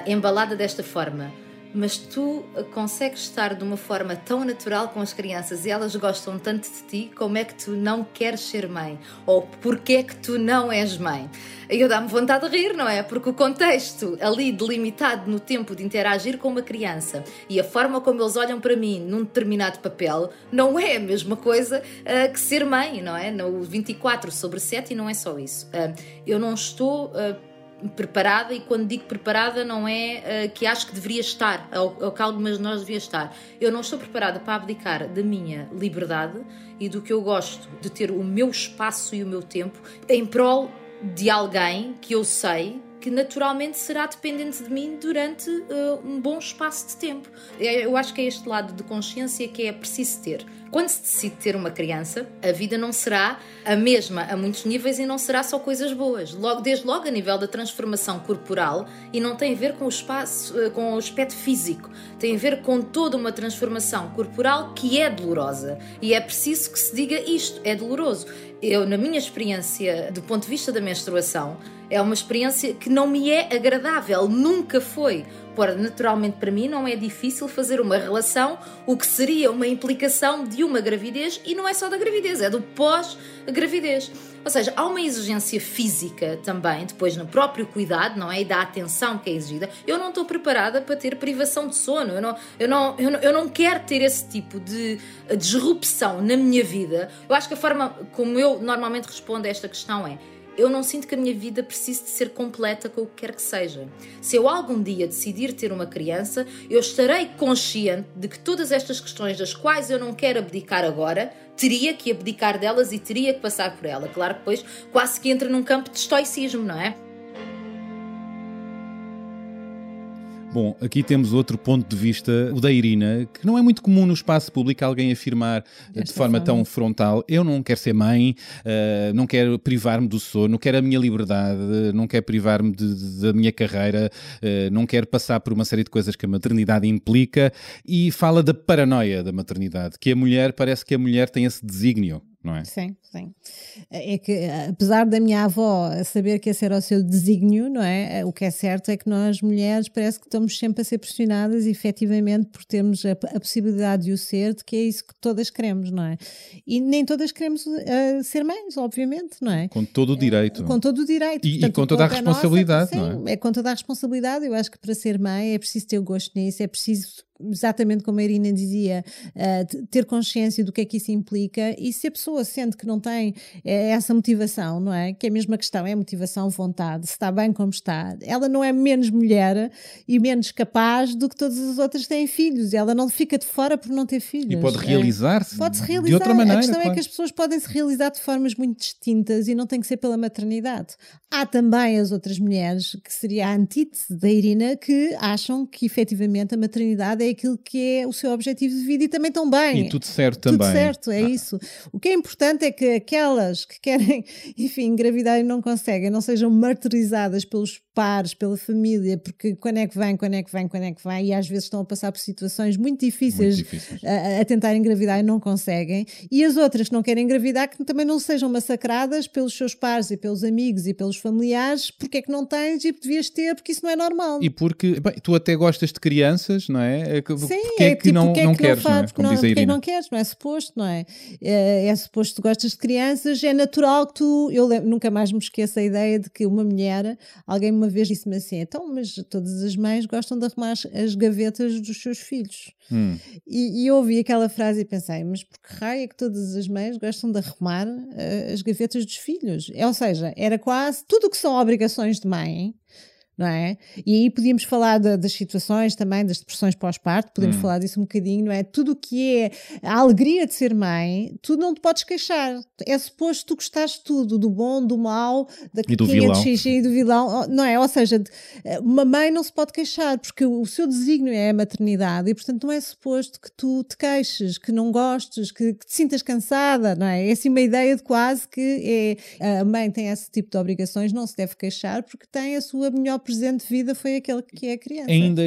embalada desta forma. Mas tu consegues estar de uma forma tão natural com as crianças e elas gostam tanto de ti, como é que tu não queres ser mãe? Ou porquê é que tu não és mãe? E eu dá-me vontade de rir, não é? Porque o contexto ali delimitado no tempo de interagir com uma criança e a forma como eles olham para mim num determinado papel não é a mesma coisa uh, que ser mãe, não é? No 24 sobre 7 e não é só isso. Uh, eu não estou. Uh, preparada, e quando digo preparada, não é uh, que acho que deveria estar, ou, ou que algumas de nós devia estar. Eu não estou preparada para abdicar da minha liberdade e do que eu gosto de ter o meu espaço e o meu tempo em prol de alguém que eu sei que naturalmente será dependente de mim durante uh, um bom espaço de tempo. Eu acho que é este lado de consciência que é preciso ter. Quando se decide ter uma criança, a vida não será a mesma a muitos níveis e não será só coisas boas. Logo, desde logo a nível da transformação corporal e não tem a ver com o espaço, eh, com o aspecto físico, tem a ver com toda uma transformação corporal que é dolorosa e é preciso que se diga isto, é doloroso. Eu, na minha experiência, do ponto de vista da menstruação, é uma experiência que não me é agradável, nunca foi Ora, naturalmente para mim não é difícil fazer uma relação, o que seria uma implicação de uma gravidez e não é só da gravidez, é do pós-gravidez. Ou seja, há uma exigência física também, depois no próprio cuidado, não é? E da atenção que é exigida. Eu não estou preparada para ter privação de sono, eu não, eu não, eu não, eu não quero ter esse tipo de disrupção na minha vida. Eu acho que a forma como eu normalmente respondo a esta questão é eu não sinto que a minha vida precise de ser completa com o que quer que seja. Se eu algum dia decidir ter uma criança, eu estarei consciente de que todas estas questões das quais eu não quero abdicar agora, teria que abdicar delas e teria que passar por ela. Claro que depois quase que entra num campo de estoicismo, não é? Bom, aqui temos outro ponto de vista, o da Irina, que não é muito comum no espaço público alguém afirmar de forma, forma. tão frontal: eu não quero ser mãe, eh, não quero privar-me do sono, quero a minha liberdade, não quero privar-me da minha carreira, eh, não quero passar por uma série de coisas que a maternidade implica e fala da paranoia da maternidade, que a mulher, parece que a mulher tem esse desígnio, não é? Sim, sim. É que, apesar da minha avó saber que esse era o seu desígnio, não é? O que é certo é que nós, mulheres, parece que estamos sempre a ser pressionadas, efetivamente, por termos a, a possibilidade de o ser, de que é isso que todas queremos, não é? E nem todas queremos eh, ser mães, obviamente, não é? Com todo o direito. Com todo o direito. E- e Portanto, com o toda a é nossa, responsabilidade, sim, não é? com toda a responsabilidade. Eu acho que para ser mãe é preciso ter o gosto nisso, é preciso, exatamente como a Irina dizia, eh, ter consciência do que é que isso implica e se a pessoa sente que não tem eh, essa motivação, não é? Que é a mesma questão, é motivação, vontade, se está bem como está, ela não é menos mulher e menos capaz do que todas as outras têm filhos. Ela não fica de fora por não ter filhos. E pode É. realizar-se Pode-se de realizar. outra maneira. a questão é claro. que as pessoas podem se realizar de formas muito distintas e não tem que ser pela maternidade. Há também as outras mulheres, que seria a antítese da Irina, que acham que efetivamente a maternidade é aquilo que é o seu objetivo de vida e também estão bem. E tudo certo Tudo também. certo, é isso. O que é importante é que aquelas que querem, enfim, engravidar e não conseguem, não sejam martirizadas pelos pares, pela família, porque quando é que vem, quando é que vem, quando é que vem, e às vezes estão a passar por situações muito difíceis, Muito difíceis. A, a tentar engravidar e não conseguem, e as outras que não querem engravidar que também não sejam massacradas pelos seus pares e pelos amigos e pelos familiares, porque é que não tens e devias ter, porque isso não é normal. E porque bem, tu até gostas de crianças, não é? É Sim, porque é, que tipo, não, porque é não que queres, não, faz? é? Porque Como não, diz a é Irina. não queres, não é suposto, não é? É, é suposto que tu gostas de crianças, é natural que tu. Eu nunca mais me esqueço a ideia de que uma mulher, alguém uma vez disse-me assim: então, mas todas as mães gostam de arrumar as, as gavetas dos seus filhos. Hum. E, e eu ouvi aquela frase e pensei, mas por que raio é que todas as mães gostam de arrumar eh, as gavetas dos filhos? É, ou seja, era quase tudo o que são obrigações de mãe, não é? E aí podíamos falar da- das situações também, das depressões pós-parto, podemos falar disso um bocadinho, não é? Tudo o que é a alegria de ser mãe, tu não te podes queixar. É suposto tu gostares de tudo, do bom, do mau, da E do vilão. de xixi e do vilão, não é? Ou seja, de- uma mãe não se pode queixar, porque o seu desígnio é a maternidade e, portanto, não é suposto que tu te queixes, que não gostes, que, que te sintas cansada, não é? É assim uma ideia de quase que é, a mãe tem esse tipo de obrigações, não se deve queixar, porque tem a sua melhor presente de vida, foi aquele que é a criança. Ainda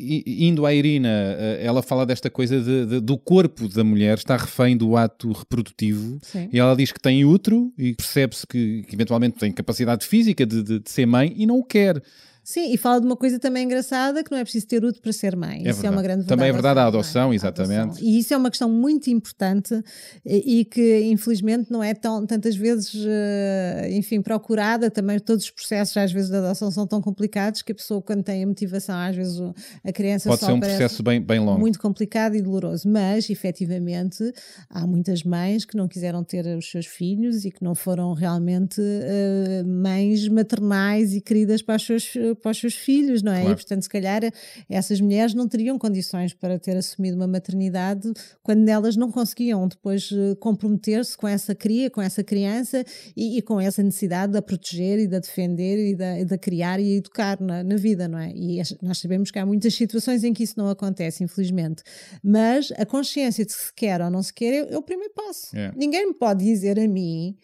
indo à Irina, eh, ela fala desta coisa de- de- do corpo da mulher estar refém do ato reprodutivo Sim. e ela diz que tem útero e percebe-se que, que eventualmente tem capacidade física de, de- de ser mãe e não o quer. Sim, e fala de uma coisa também engraçada que não é preciso ter útero para ser mãe. É isso é verdade. uma grande verdade. Também é verdade a adoção, A exatamente. adoção. E isso é uma questão muito importante e, e que infelizmente não é tão, tantas vezes, eh, enfim, procurada. Também todos os processos às vezes de adoção são tão complicados que a pessoa quando tem a motivação, às vezes a criança Pode ser um processo bem, bem longo. muito complicado e doloroso, mas efetivamente há muitas mães que não quiseram ter os seus filhos e que não foram realmente eh, mães maternais e queridas para os, seus, para os seus filhos, não é? Claro. E portanto, se calhar essas mulheres não teriam condições para ter assumido uma maternidade quando elas não conseguiam depois eh, comprometer-se com essa cria, com essa criança e, e com essa necessidade de a proteger e de a defender e de, de a criar e a educar na, na vida, não é? E nós sabemos que há muitas situações em que isso não acontece, infelizmente. Mas a consciência de se quer ou não se quer é, é o primeiro passo. É. Ninguém me pode dizer a mim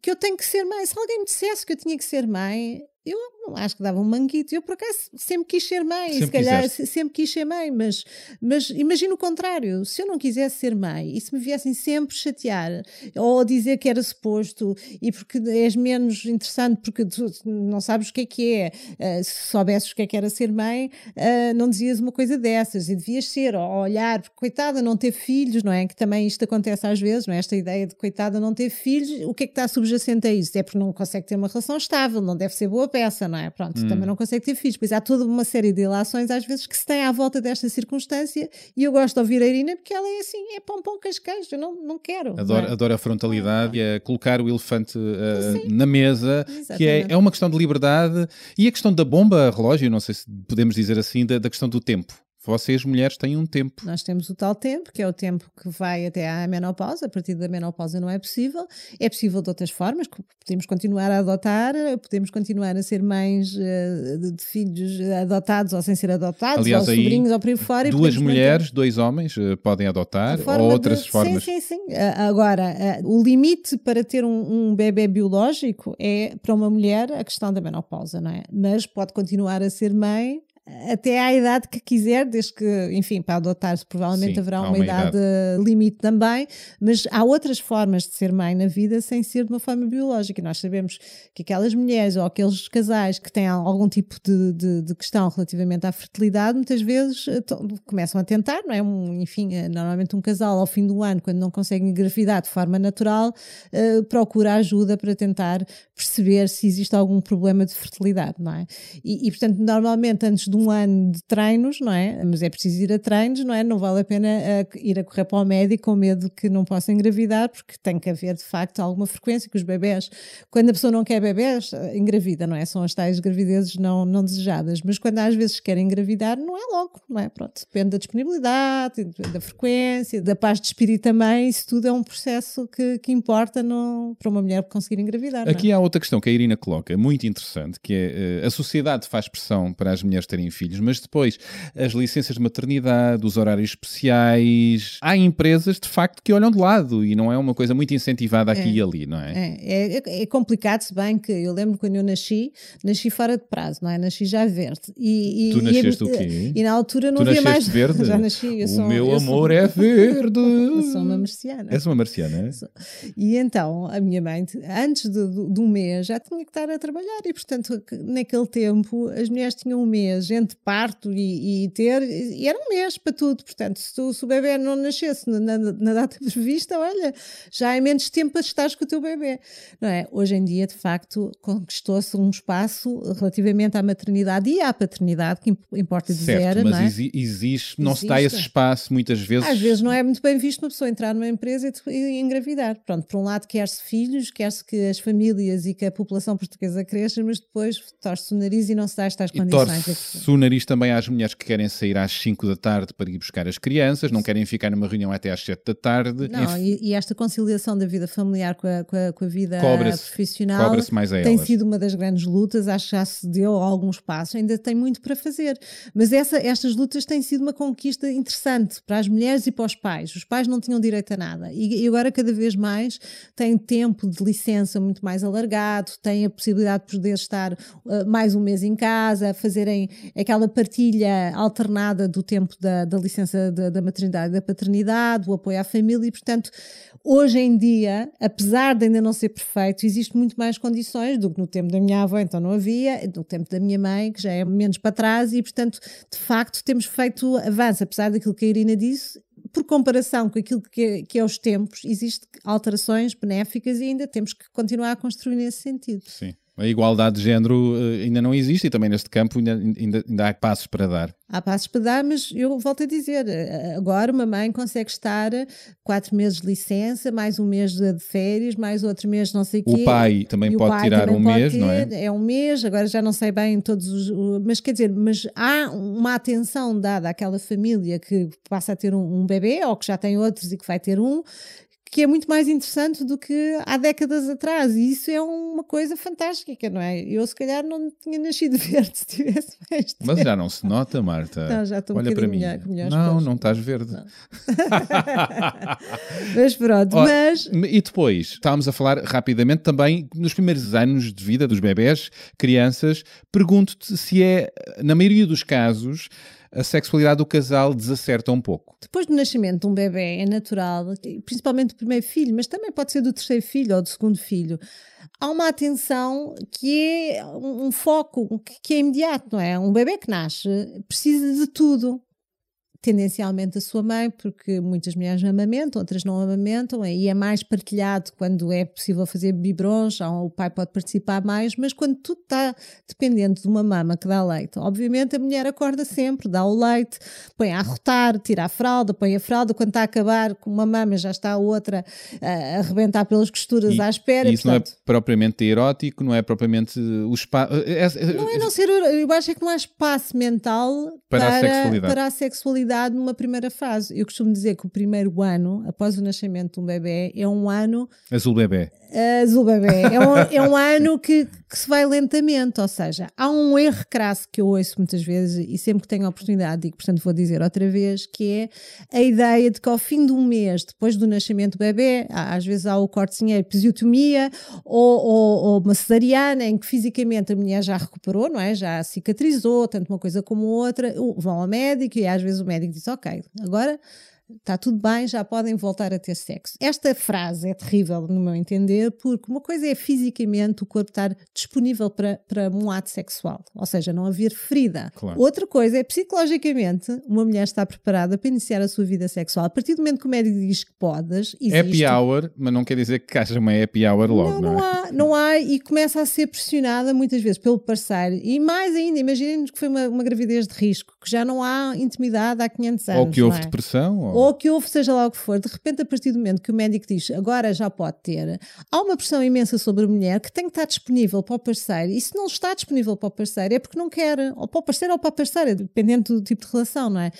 que eu tenho que ser mãe. Se alguém me dissesse que eu tinha que ser mãe, eu não acho que dava um manguito. Eu, por acaso, sempre quis ser mãe, Sempre se calhar quiseste. se- sempre quis ser mãe, mas, mas imagina o contrário. Se eu não quisesse ser mãe e se me viessem sempre chatear ou dizer que era suposto e porque és menos interessante porque tu não sabes o que é que é, eh, se soubesses o que é que era ser mãe, eh, não dizias uma coisa dessas e devias ser, ou olhar, porque coitada, não ter filhos, não é? Que também isto acontece às vezes, não é? Esta ideia de coitada não ter filhos, o que é que está subjacente a isso? É porque não consegue ter uma relação estável, não deve ser boa peça, não é? Pronto, também não consegue ter filhos. Pois há toda uma série de ilações, às vezes, que se tem à volta desta circunstância e eu gosto de ouvir a Irina porque ela é assim, é pão, pão, queijo, eu não, não quero. Adoro, não é? adoro a frontalidade e a colocar o elefante uh, na mesa, que é, Exatamente. é uma questão de liberdade e a questão da bomba relógio, não sei se podemos dizer assim, da, da questão do tempo. Vocês, mulheres, têm um tempo. Nós temos o tal tempo, que é o tempo que vai até à menopausa, a partir da menopausa não é possível. É possível de outras formas, que podemos continuar a adotar, podemos continuar a ser mães eh, de, de filhos adotados ou sem ser adotados, Aliás, ou sobrinhos ou por aí fora. Duas podemos manter- mulheres, dois homens uh, podem adotar ou outras de- formas. Sim, sim, sim. Ah, Agora, o limite para ter um, um bebê biológico é, para uma mulher, a questão da menopausa, não é? Mas pode continuar a ser mãe até à idade que quiser, desde que, enfim, para adotar-se provavelmente Sim, haverá uma, uma idade, limite também, mas há outras formas de ser mãe na vida sem ser de uma forma biológica. E nós sabemos que aquelas mulheres ou aqueles casais que têm algum tipo de, de, de questão relativamente à fertilidade, muitas vezes eh, começam a tentar, não é? Um, enfim, eh, normalmente um casal ao fim do ano, quando não consegue engravidar de forma natural, eh, procura ajuda para tentar perceber se existe algum problema de fertilidade, não é? E, e, portanto, normalmente antes de um ano de treinos, não é? Mas é preciso ir a treinos, não é? Não vale a pena eh, ir a correr para o médico com medo que não possa engravidar, porque tem que haver de facto alguma frequência que os bebés, quando a pessoa não quer bebés, eh, engravida, não é? São as tais gravidezes não, não desejadas, mas quando às vezes querem engravidar, não é logo, não é? Pronto, depende da disponibilidade, da frequência, da paz de espírito também, isso tudo é um processo que, que importa no, para uma mulher conseguir engravidar. não é? Aqui há outra questão que a Irina coloca, muito interessante, que é eh, a sociedade faz pressão para as mulheres terem filhos, mas depois as licenças de maternidade, os horários especiais, há empresas de facto que olham de lado e não é uma coisa muito incentivada aqui É. e ali, não é? É, é, é complicado, se bem que eu lembro quando eu nasci, nasci fora de prazo, não é? Nasci já verde. E, e- Tu e- nasceste o e- quê? E na altura não Tu havia mais. verde? já nasci. O sou, meu eu sou- amor é verde. Eu sou uma marciana. És uma marciana? é? E então a minha mãe, antes de, de- um mês, já tinha que estar a trabalhar, e portanto, que- naquele tempo, as mulheres tinham um mês entre parto e, e ter, e era um mês para tudo. Portanto, se, tu- se o bebê não nascesse na, na- data prevista, olha, já é menos tempo para estares com o teu bebê, não é? Hoje em dia, de facto, conquistou-se um espaço relativamente à maternidade e à paternidade, que imp- importa dizer, Certo, não mas é? exi- existe, não se dá Existe. esse espaço muitas vezes. Às vezes não é muito bem visto uma pessoa entrar numa empresa e, e engravidar. Pronto, por um lado quer-se filhos, quer-se que as famílias e que a população portuguesa cresça, mas depois torce-se o nariz e não se dá estas E condições. O nariz também às mulheres que querem sair às 5 da tarde para ir buscar as crianças, não querem ficar numa reunião até às 7 da tarde. Não, Enfim, e, e esta conciliação da vida familiar com a, com a, com a vida profissional cobra-se mais a tem elas. sido uma das grandes lutas. Acho que já se deu alguns passos, ainda tem muito para fazer. Mas essa, estas lutas têm sido uma conquista interessante para as mulheres e para os pais. Os pais não tinham direito a nada e, e agora, cada vez mais, têm tempo de licença muito mais alargado, têm a possibilidade de poder estar uh, mais um mês em casa, fazerem aquela partilha alternada do tempo da, da licença da, da maternidade e da paternidade, o apoio à família, e portanto, hoje em dia, apesar de ainda não ser perfeito, existe muito mais condições do que no tempo da minha avó, então não havia, no tempo da minha mãe, que já é menos para trás, e portanto, de facto, temos feito avanço, apesar daquilo que a Irina disse. Por comparação com aquilo que é, que é os tempos, existem alterações benéficas e ainda temos que continuar a construir nesse sentido. sim. A igualdade de género eh, ainda não existe e também neste campo ainda, ainda, ainda há passos para dar. Há passos para dar, mas eu volto a dizer, eh, agora uma mãe consegue estar quatro meses de licença, mais um mês de férias, mais outro mês não sei o O quê. pai também o pode pai tirar também um pode mês, não é? ter, É um mês, agora já não sei bem todos os. o- Mas quer dizer, mas há uma atenção dada àquela família que passa a ter um, um bebê ou que já tem outros e que vai ter um. Que é muito mais interessante do que há décadas atrás. E isso é uma coisa fantástica, não é? Eu, se calhar, não tinha nascido verde se tivesse mais Mas já não se nota, Marta. Não, já estou um Olha para mim. melhor- melhores não, não estás verde. Mas pronto, Ó, mas E depois, estávamos a falar rapidamente também nos primeiros anos de vida dos bebés, crianças. Pergunto-te se é, na maioria dos casos, a sexualidade do casal desacerta um pouco. depois do nascimento de um bebê é natural, principalmente do primeiro filho, mas também pode ser do terceiro filho ou do segundo filho. Há uma atenção que é um foco que é imediato, não é? Um bebê que nasce precisa de tudo. Tendencialmente a sua mãe, porque muitas mulheres amamentam, outras não amamentam, e é mais partilhado quando é possível fazer biberons, o pai pode participar mais, mas quando tudo está dependente de uma mama que dá leite, obviamente a mulher acorda sempre, dá o leite, põe a arrotar, tira a fralda, põe a fralda, quando está a acabar com uma mama já está a outra a arrebentar pelas costuras E- à espera. e isso não é portanto, propriamente erótico, não é propriamente o espaço. não é não ser, eu acho é que não há espaço mental Para a para, sexualidade. para a sexualidade numa primeira fase. Eu costumo dizer que o primeiro ano, após o nascimento de um bebê, é um ano Azul bebê. azul bebê. É um, é um ano que, que se vai lentamente, ou seja, há um erro crasso que eu ouço muitas vezes e sempre que tenho a oportunidade, digo, portanto vou dizer outra vez, que é a ideia de que ao fim de um mês, depois do nascimento do bebê, há- às vezes há o cortezinho, a episiotomia ou, ou, ou uma cesariana, em que fisicamente a mulher já recuperou, não é? Já cicatrizou, tanto uma coisa como outra, vão ao médico e às vezes o médico diz, ok, agora está tudo bem, já podem voltar a ter sexo. Esta frase é terrível, no meu entender, porque uma coisa é fisicamente o corpo estar disponível para, para um ato sexual, ou seja, não haver ferida. Claro. Outra coisa é psicologicamente uma mulher está preparada para iniciar a sua vida sexual. A partir do momento que o médico diz que podes, existe. Happy hour, mas não quer dizer que haja uma happy hour logo, Não, não, não é? há, não há, e começa a ser pressionada muitas vezes pelo parceiro. E mais ainda, imaginemos que foi uma, uma gravidez de risco, que já não há intimidade há 500 anos. Ou que houve é? depressão. Ou... ou que houve, seja lá o que for, de repente, a partir do momento que o médico diz agora já pode ter, há uma pressão imensa sobre a mulher que tem que estar disponível para o parceiro. E se não está disponível para o parceiro é porque não quer, ou para o parceiro ou para a parceira, dependendo do tipo de relação, não é?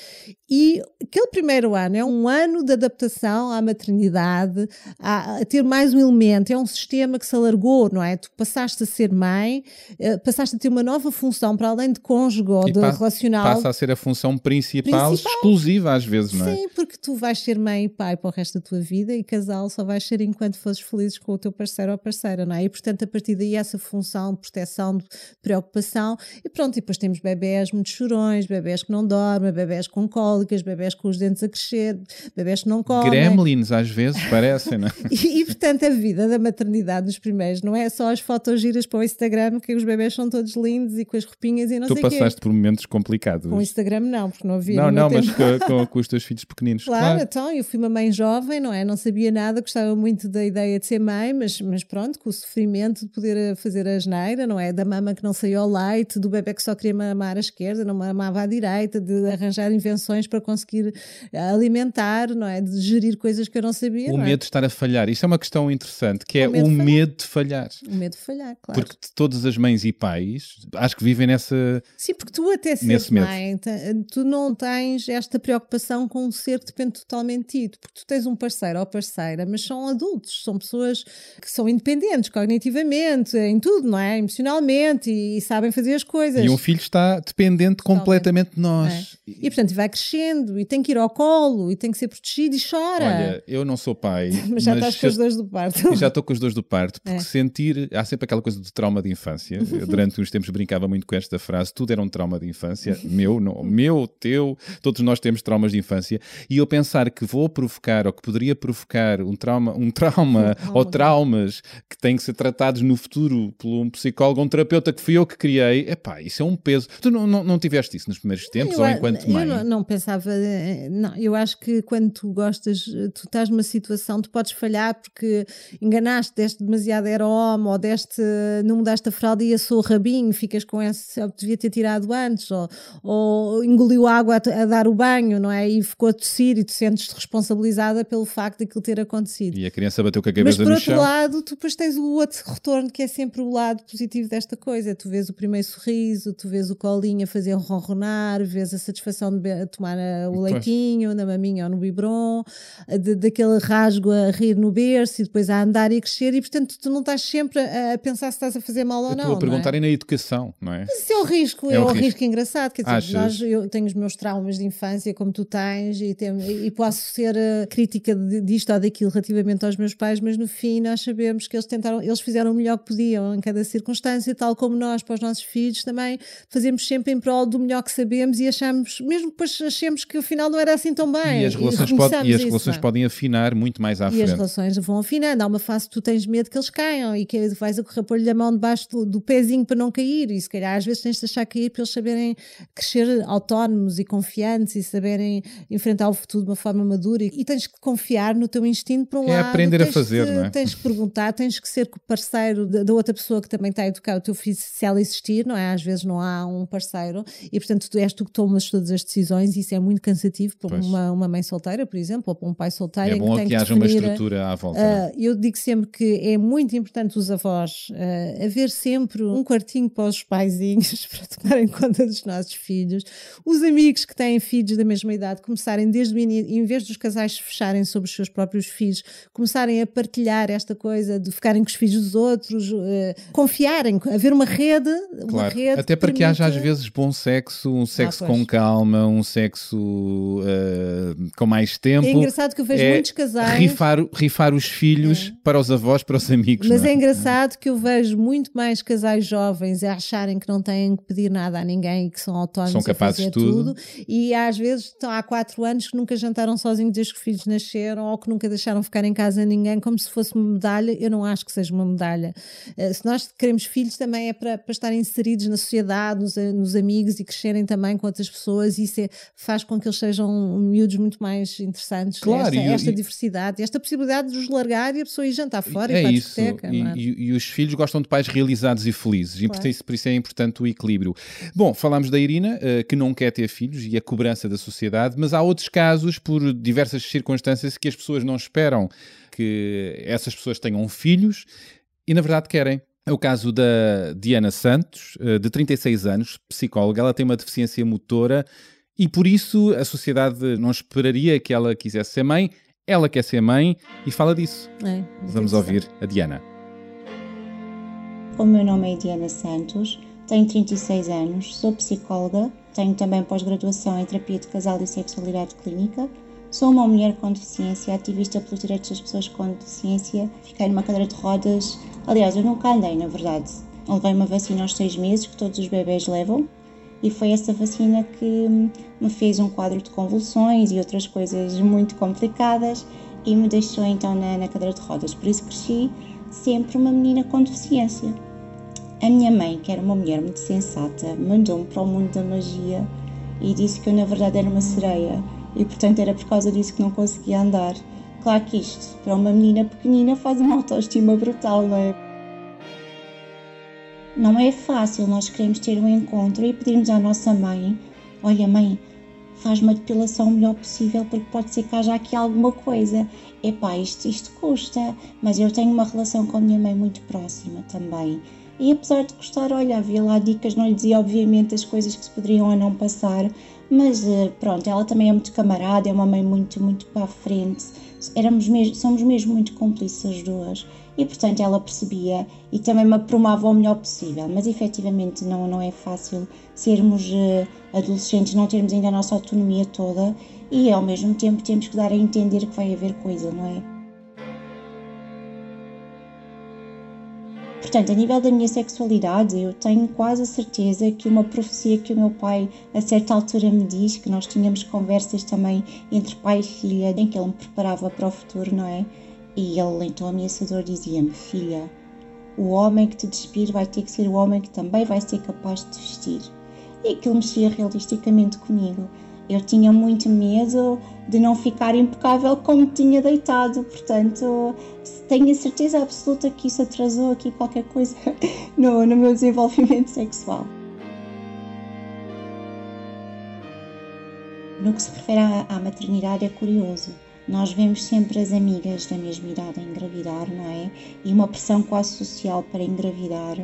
E aquele primeiro ano é um ano de adaptação à maternidade, a, a ter mais um elemento, é um sistema que se alargou, não é? Tu passaste a ser mãe, eh, passaste a ter uma nova função para além de cônjuge ou de relacional. Passa a ser a função principal, Principal. exclusiva às vezes, não é? Sim, porque tu vais ser mãe e pai para o resto da tua vida e casal só vais ser enquanto fores felizes com o teu parceiro ou parceira, não é? E portanto, a partir daí, essa função de proteção, de preocupação, e pronto, e depois temos bebés muito chorões, bebés que não dormem, bebés com cólicas, bebés com os dentes a crescer, bebés que não comem. Gremlins às vezes parecem, não é? E, e, portanto, a vida da maternidade dos primeiros não é só as fotos giras para o Instagram, que os bebés são todos lindos e com as roupinhas e não Tu sei o quê. passaste por momentos complicados. Com o Instagram não, porque não havia. Não, não, mas com, com- os teus filhos pequeninos. Claro, Claro. então eu fui uma mãe jovem, não é? Não sabia nada, gostava muito da ideia de ser mãe, mas, mas pronto, com o sofrimento de poder fazer a geneira, não é? Da mama que não saiu ao leite, do bebê que só queria mamar à esquerda, não mamava à direita, de arranjar invenções para conseguir eh, alimentar, não é? De gerir coisas que eu não sabia. O não é? medo de estar a falhar. Isso é uma questão interessante, que é O medo o de falhar. medo de falhar. O medo de falhar, claro. Porque todas as mães e pais, acho que vivem nessa. Sim, porque tu até seres mãe, te- tu não tens esta preocupação com um ser que depende totalmente de ti, porque tu tens um parceiro ou parceira, mas são adultos, são pessoas que são independentes cognitivamente, em tudo, não é? Emocionalmente e, sabem fazer as coisas. E um filho está dependente completamente de nós. É. E portanto vai crescendo e tem que ir ao colo e tem que ser protegido e chora. Olha, eu não sou pai, mas já estás com os dois do parto. Já estou com os dois do parto, porque É. sentir. Há sempre aquela coisa do trauma de infância. Eu, durante uns tempos brincava muito com esta frase: tudo era um trauma de infância. Meu, não, meu, teu. Todos nós temos traumas de infância. E eu pensar que vou provocar ou que poderia provocar um trauma, um trauma ou traumas que têm que ser tratados no futuro por um psicólogo, um terapeuta que fui eu que criei, epá, isso é um peso. Tu não, não, não tiveste isso nos primeiros tempos Eu ou enquanto eu mãe? não, não pensava, eh, não, eu acho que quando tu gostas, eh, tu estás numa situação, tu podes falhar porque enganaste, deste demasiado aeroma ou deste, não mudaste a fralda e assou o rabinho, ficas com esse, devia ter tirado antes, ou, ou engoliu água a, a dar o banho, não é? E ficou a tossir e tu sentes-te responsabilizada pelo facto de aquilo ter acontecido. E a criança bateu com a Mas cabeça por no outro chão. lado, tu depois tens o outro retorno que é sempre o lado positivo desta coisa. Tu vês o primeiro sorriso, tu vês o colinho a fazer ronronar, vês a satisfação de tomar eh, o Pois. leitinho, na maminha ou no biberon, eh, de- daquele rasgo a rir no berço e depois a andar e a crescer, e portanto tu não estás sempre a, pensar se estás a fazer mal ou Eu não. estou a perguntar não é? na educação, não é? Mas isso é o risco, É é, um o risco. risco. engraçado. Quer dizer, Achas? nós, eu tenho os meus traumas de infância, como tu tens, e, tem- e posso ser eh, crítica disto ou daquilo relativamente aos meus pais, mas no fim nós sabemos que eles tentaram, eles fizeram o melhor que podiam em cada circunstância, tal como nós, para os nossos filhos, também fazemos sempre em prol do melhor que sabemos e achamos, mesmo depois achemos que o final não era assim tão bem. E as relações, pod- reconheçamos e as isso, relações é? podem afinar muito mais à E as frente. relações vão afinando. Há uma fase que tu tens medo que eles caiam e que vais a correr pôr-lhe a mão debaixo do, do pezinho para não cair. E se calhar às vezes tens de deixar cair para eles saberem crescer autónomos e confiantes e saberem enfrentar o futuro de uma forma madura. E, e tens que confiar no teu instinto para um É lado. aprender a tens fazer, que, não é? Tens que perguntar, tens que ser parceiro da, da outra pessoa que também está a educar o teu filho se ela existir, não é? Às vezes não há um parceiro e portanto tu és tu que tomas todas as decisões e isso é muito cansativo para uma, uma mãe solteira, por exemplo, ou para um pai solteiro É bom tem que que haja uma estrutura à volta. é? ah, eu digo sempre que é muito importante os avós ah, haver sempre um quartinho para os paizinhos para tomarem conta dos nossos filhos. Os amigos que têm filhos da mesma idade começarem desde o início, em vez dos casais fecharem sobre os seus próprios filhos, começarem a partilhar esta coisa de ficarem com os filhos dos outros, ah, confiarem, haver uma rede. Uma Claro, rede até que para que haja às vezes bom sexo, um sexo Ah, com calma, um sexo ah, com mais tempo. É engraçado que eu vejo É muitos casais. Rifar, rifar os filhos para os avós, para os amigos. Mas não é engraçado que eu vejo muito mais casais jovens a acharem que não têm que pedir nada a ninguém e que são autónomos São capazes de tudo. E às vezes estão há quatro anos que nunca jantaram sozinhos desde que os filhos nasceram ou que nunca deixaram ficar em casa ninguém, como se fosse uma medalha. Eu não acho que seja uma medalha. Eh, Se nós queremos filhos, também é para, para estarem inseridos na sociedade, nos, a- nos amigos e crescerem também com outras pessoas. E isso é- faz com que eles sejam miúdos muito mais interessantes. Claro, esta, e esta e- diversidade, esta possibilidade de os largar e a pessoa ir jantar fora e é para a isso. discoteca. E, é? e- e os filhos gostam de pais realizados e felizes. E por Claro. isso, por isso é importante o equilíbrio. Bom, falámos da Irina, eh, que não quer ter filhos e a cobrança da sociedade, mas há outros casos, por diversas circunstâncias, que as pessoas não esperam que essas pessoas tenham filhos e, na verdade, querem. É o caso da Diana Santos, eh, de 36 anos, psicóloga. Ela tem uma deficiência motora e, por isso, a sociedade não esperaria que ela quisesse ser mãe. Ela quer ser mãe e fala disso. É, muito Vamos ouvir a Diana. O meu nome é Diana Santos, tenho 36 anos, sou psicóloga, tenho também pós-graduação em terapia de casal e sexualidade clínica, sou uma mulher com deficiência, ativista pelos direitos das pessoas com deficiência, fiquei numa cadeira de rodas, aliás, eu nunca andei, na verdade. Levei uma vacina aos 6 meses, que todos os bebés levam, e foi essa vacina que me fez um quadro de convulsões e outras coisas muito complicadas e me deixou então na, na cadeira de rodas. Por isso cresci sempre uma menina com deficiência. A minha mãe, que era uma mulher muito sensata, mandou-me para o mundo da magia e disse que eu na verdade era uma sereia e portanto era por causa disso que não conseguia andar. Claro que isto, para uma menina pequenina, faz uma autoestima brutal, não é? Não é fácil nós queremos ter um encontro e pedirmos à nossa mãe: Olha, mãe, faz uma depilação o melhor possível porque pode ser que haja aqui alguma coisa. Epá, isto, isto custa, mas eu tenho uma relação com a minha mãe muito próxima também. E apesar de gostar, olha, havia lá dicas, não lhe dizia obviamente as coisas que se poderiam ou não passar, mas eh, pronto, ela também é muito camarada, é uma mãe muito, muito para a frente, éramos mesmo, somos mesmo muito cúmplices as duas. E portanto ela percebia e também me aprumava o melhor possível, mas efetivamente não, não é fácil sermos eh, adolescentes, não termos ainda a nossa autonomia toda. E ao mesmo tempo temos que dar a entender que vai haver coisa, não é? Portanto, a nível da minha sexualidade, eu tenho quase a certeza que uma profecia que o meu pai a certa altura me diz, que nós tínhamos conversas também entre pai e filha, em que ele me preparava para o futuro, não é? E ele, então ameaçador, dizia-me: Filha, o homem que te despir vai ter que ser o homem que também vai ser capaz de te vestir. E aquilo mexia realisticamente comigo. Eu tinha muito medo de não ficar impecável como tinha deitado, portanto, tenho a certeza absoluta que isso atrasou aqui qualquer coisa no, no meu desenvolvimento sexual. No que se refere à, à maternidade, é curioso. Nós vemos sempre as amigas da mesma idade a engravidar, não é? E uma pressão quase social para engravidar.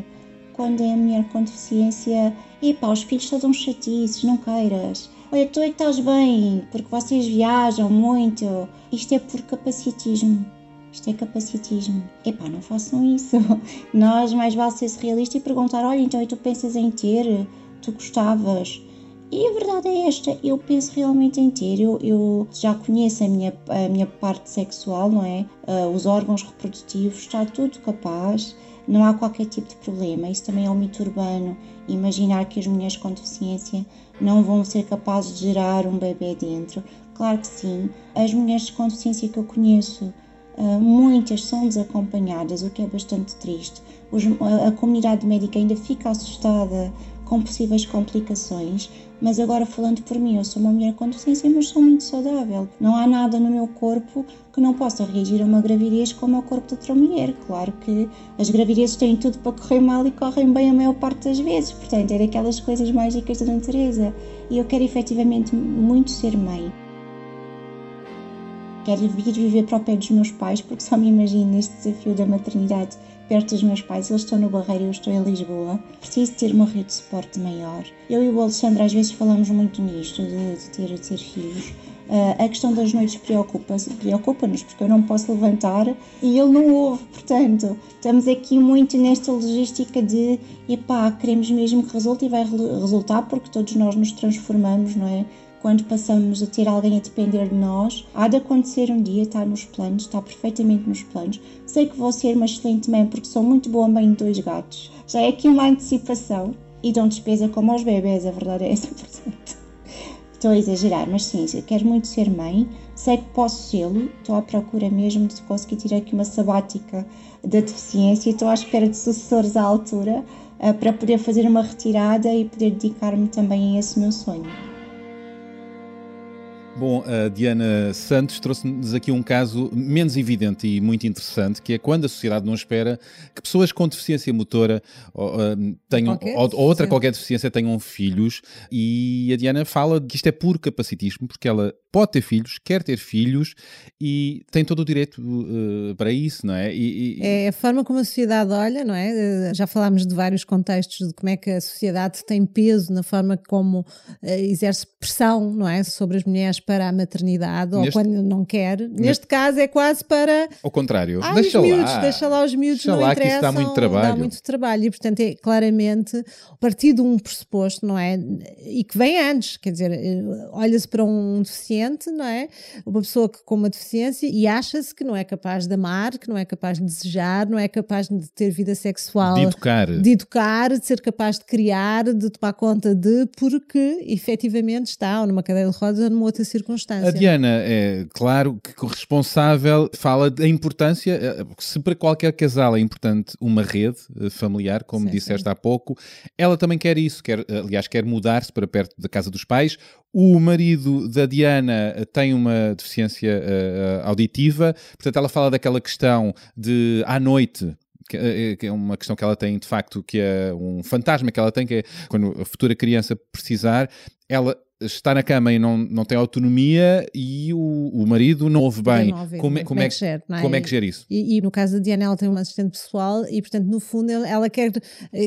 Quando é a mulher com deficiência, epá, os filhos só dão chatices, não queiras. Olha, tu é que estás bem, porque vocês viajam muito. Isto é por capacitismo. Isto é capacitismo. Epá, não façam isso. Nós mais vale ser realista e perguntar, olha, então e tu pensas em ter? Tu gostavas? E a verdade é esta, eu penso realmente em ter, eu, eu já conheço a minha, a minha parte sexual, não é? Uh, os órgãos reprodutivos, está tudo capaz, não há qualquer tipo de problema. Isso também é um mito urbano, imaginar que as mulheres com deficiência não vão ser capazes de gerar um bebê dentro. Claro que sim. As mulheres com deficiência que eu conheço, uh, muitas são desacompanhadas, o que é bastante triste. A comunidade médica ainda fica assustada com possíveis complicações, mas agora falando por mim, eu sou uma mulher com deficiência, mas sou muito saudável. Não há nada no meu corpo que não possa reagir a uma gravidez como ao corpo de outra mulher. Claro que as gravidezes têm tudo para correr mal e correm bem a maior parte das vezes, portanto, é daquelas coisas mágicas da natureza. E eu quero efetivamente muito ser mãe. Quero vir viver para o pé dos meus pais, porque só me imagino neste desafio da maternidade perto dos meus pais, eles estão no Barreiro e eu estou em Lisboa. Preciso ter uma rede de suporte maior. Eu e o Alexandre às vezes falamos muito nisto, de, de ter, de ter filhos. Uh, a questão das noites preocupa-nos, preocupa porque eu não posso levantar e ele não ouve. Portanto, estamos aqui muito nesta logística de epá, queremos mesmo que resulte e vai resultar porque todos nós nos transformamos, não é? Quando passamos a ter alguém a depender de nós, há de acontecer um dia, está nos planos, está perfeitamente nos planos. Sei que vou ser uma excelente mãe porque sou muito boa mãe de dois gatos. Já é aqui uma antecipação e dão despesa como aos bebés, a verdade é essa, portanto. Estou a exagerar, mas sim, quero muito ser mãe, sei que posso sê-lo, estou à procura mesmo de conseguir tirar aqui uma sabática da deficiência e estou à espera de sucessores à altura uh, para poder fazer uma retirada e poder dedicar-me também a esse meu sonho. Bom, a Diana Santos trouxe-nos aqui um caso menos evidente e muito interessante, que é quando a sociedade não espera que pessoas com deficiência motora ou, uh, tenham, ou, ou, outra qualquer deficiência tenham filhos. E a Diana fala que isto é puro capacitismo, porque ela pode ter filhos, quer ter filhos e tem todo o direito uh, para isso, não é? E, e... É a forma como a sociedade olha, não é? Já falámos de vários contextos de como é que a sociedade tem peso na forma como uh, exerce pressão, não é? Sobre as mulheres para a maternidade Neste... ou quando não quer. Neste, Neste caso é quase para. Ao contrário, ah, deixa, miúdos, lá. deixa lá os miúdos, deixa não lá que isso dá muito trabalho. Dá muito trabalho e, portanto, é claramente partir de um pressuposto, não é? E que vem antes, quer dizer, eh, olha-se para um deficiente, não é? Uma pessoa que com uma deficiência e acha-se que não é capaz de amar, que não é capaz de desejar, não é capaz de ter vida sexual. De educar. De educar, de ser capaz de criar, de tomar conta de, porque efetivamente está ou numa cadeira de rodas ou numa outra circunstância. A Diana é, claro, que responsável fala da importância, eh, se para qualquer casal é importante uma rede eh, familiar, como sim, disseste sim. há pouco, ela também quer isso, quer, aliás, quer mudar-se para perto da casa dos pais. O marido da Diana eh, tem uma deficiência uh, auditiva, portanto, ela fala daquela questão de à noite que é uma questão que ela tem de facto, que é um fantasma que ela tem, que é quando a futura criança precisar, ela está na cama e não, não tem autonomia e o, o marido não ouve bem. Não ouve, como, é, como, é, que, é, como é que gera isso? E, e, no caso da Diana, ela tem uma assistente pessoal e, portanto, no fundo, ela quer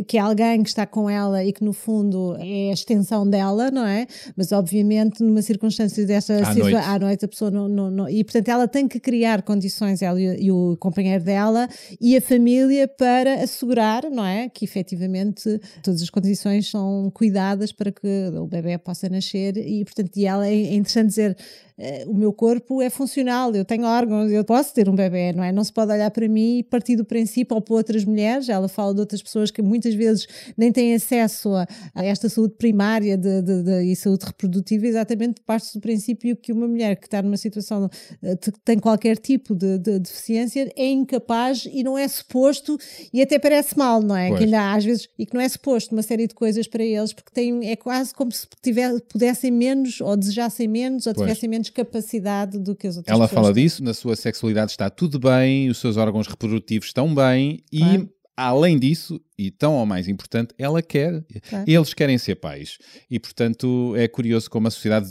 que alguém que está com ela e que, no fundo, é a extensão dela, não é? Mas, obviamente, numa circunstância desta à, noite. à noite, a pessoa não, não, não, E, portanto, ela tem que criar condições, ela e, e o companheiro dela e a família para assegurar, não é? Que, efetivamente, todas as condições são cuidadas para que o bebê possa nascer e portanto e ela é interessante dizer o meu corpo é funcional, eu tenho órgãos, eu posso ter um bebê, não é? Não se pode olhar para mim e partir do princípio ou para outras mulheres, ela fala de outras pessoas que muitas vezes nem têm acesso a, a esta saúde primária de, de, de, e saúde reprodutiva, exatamente parte do princípio que uma mulher que está numa situação uh, tem qualquer tipo de, deficiência é incapaz e não é suposto e até parece mal, não é? Pois. Que ainda às vezes, e que não é suposto uma série de coisas para eles, porque tem, é quase como se tiver, pudessem menos ou desejassem menos ou tivessem menos capacidade do que as outras Ela fala têm. disso, na sua sexualidade está tudo bem, os seus órgãos reprodutivos estão bem claro. e além disso, e tão ou mais importante, ela quer, claro. eles querem ser pais. E portanto é curioso como a sociedade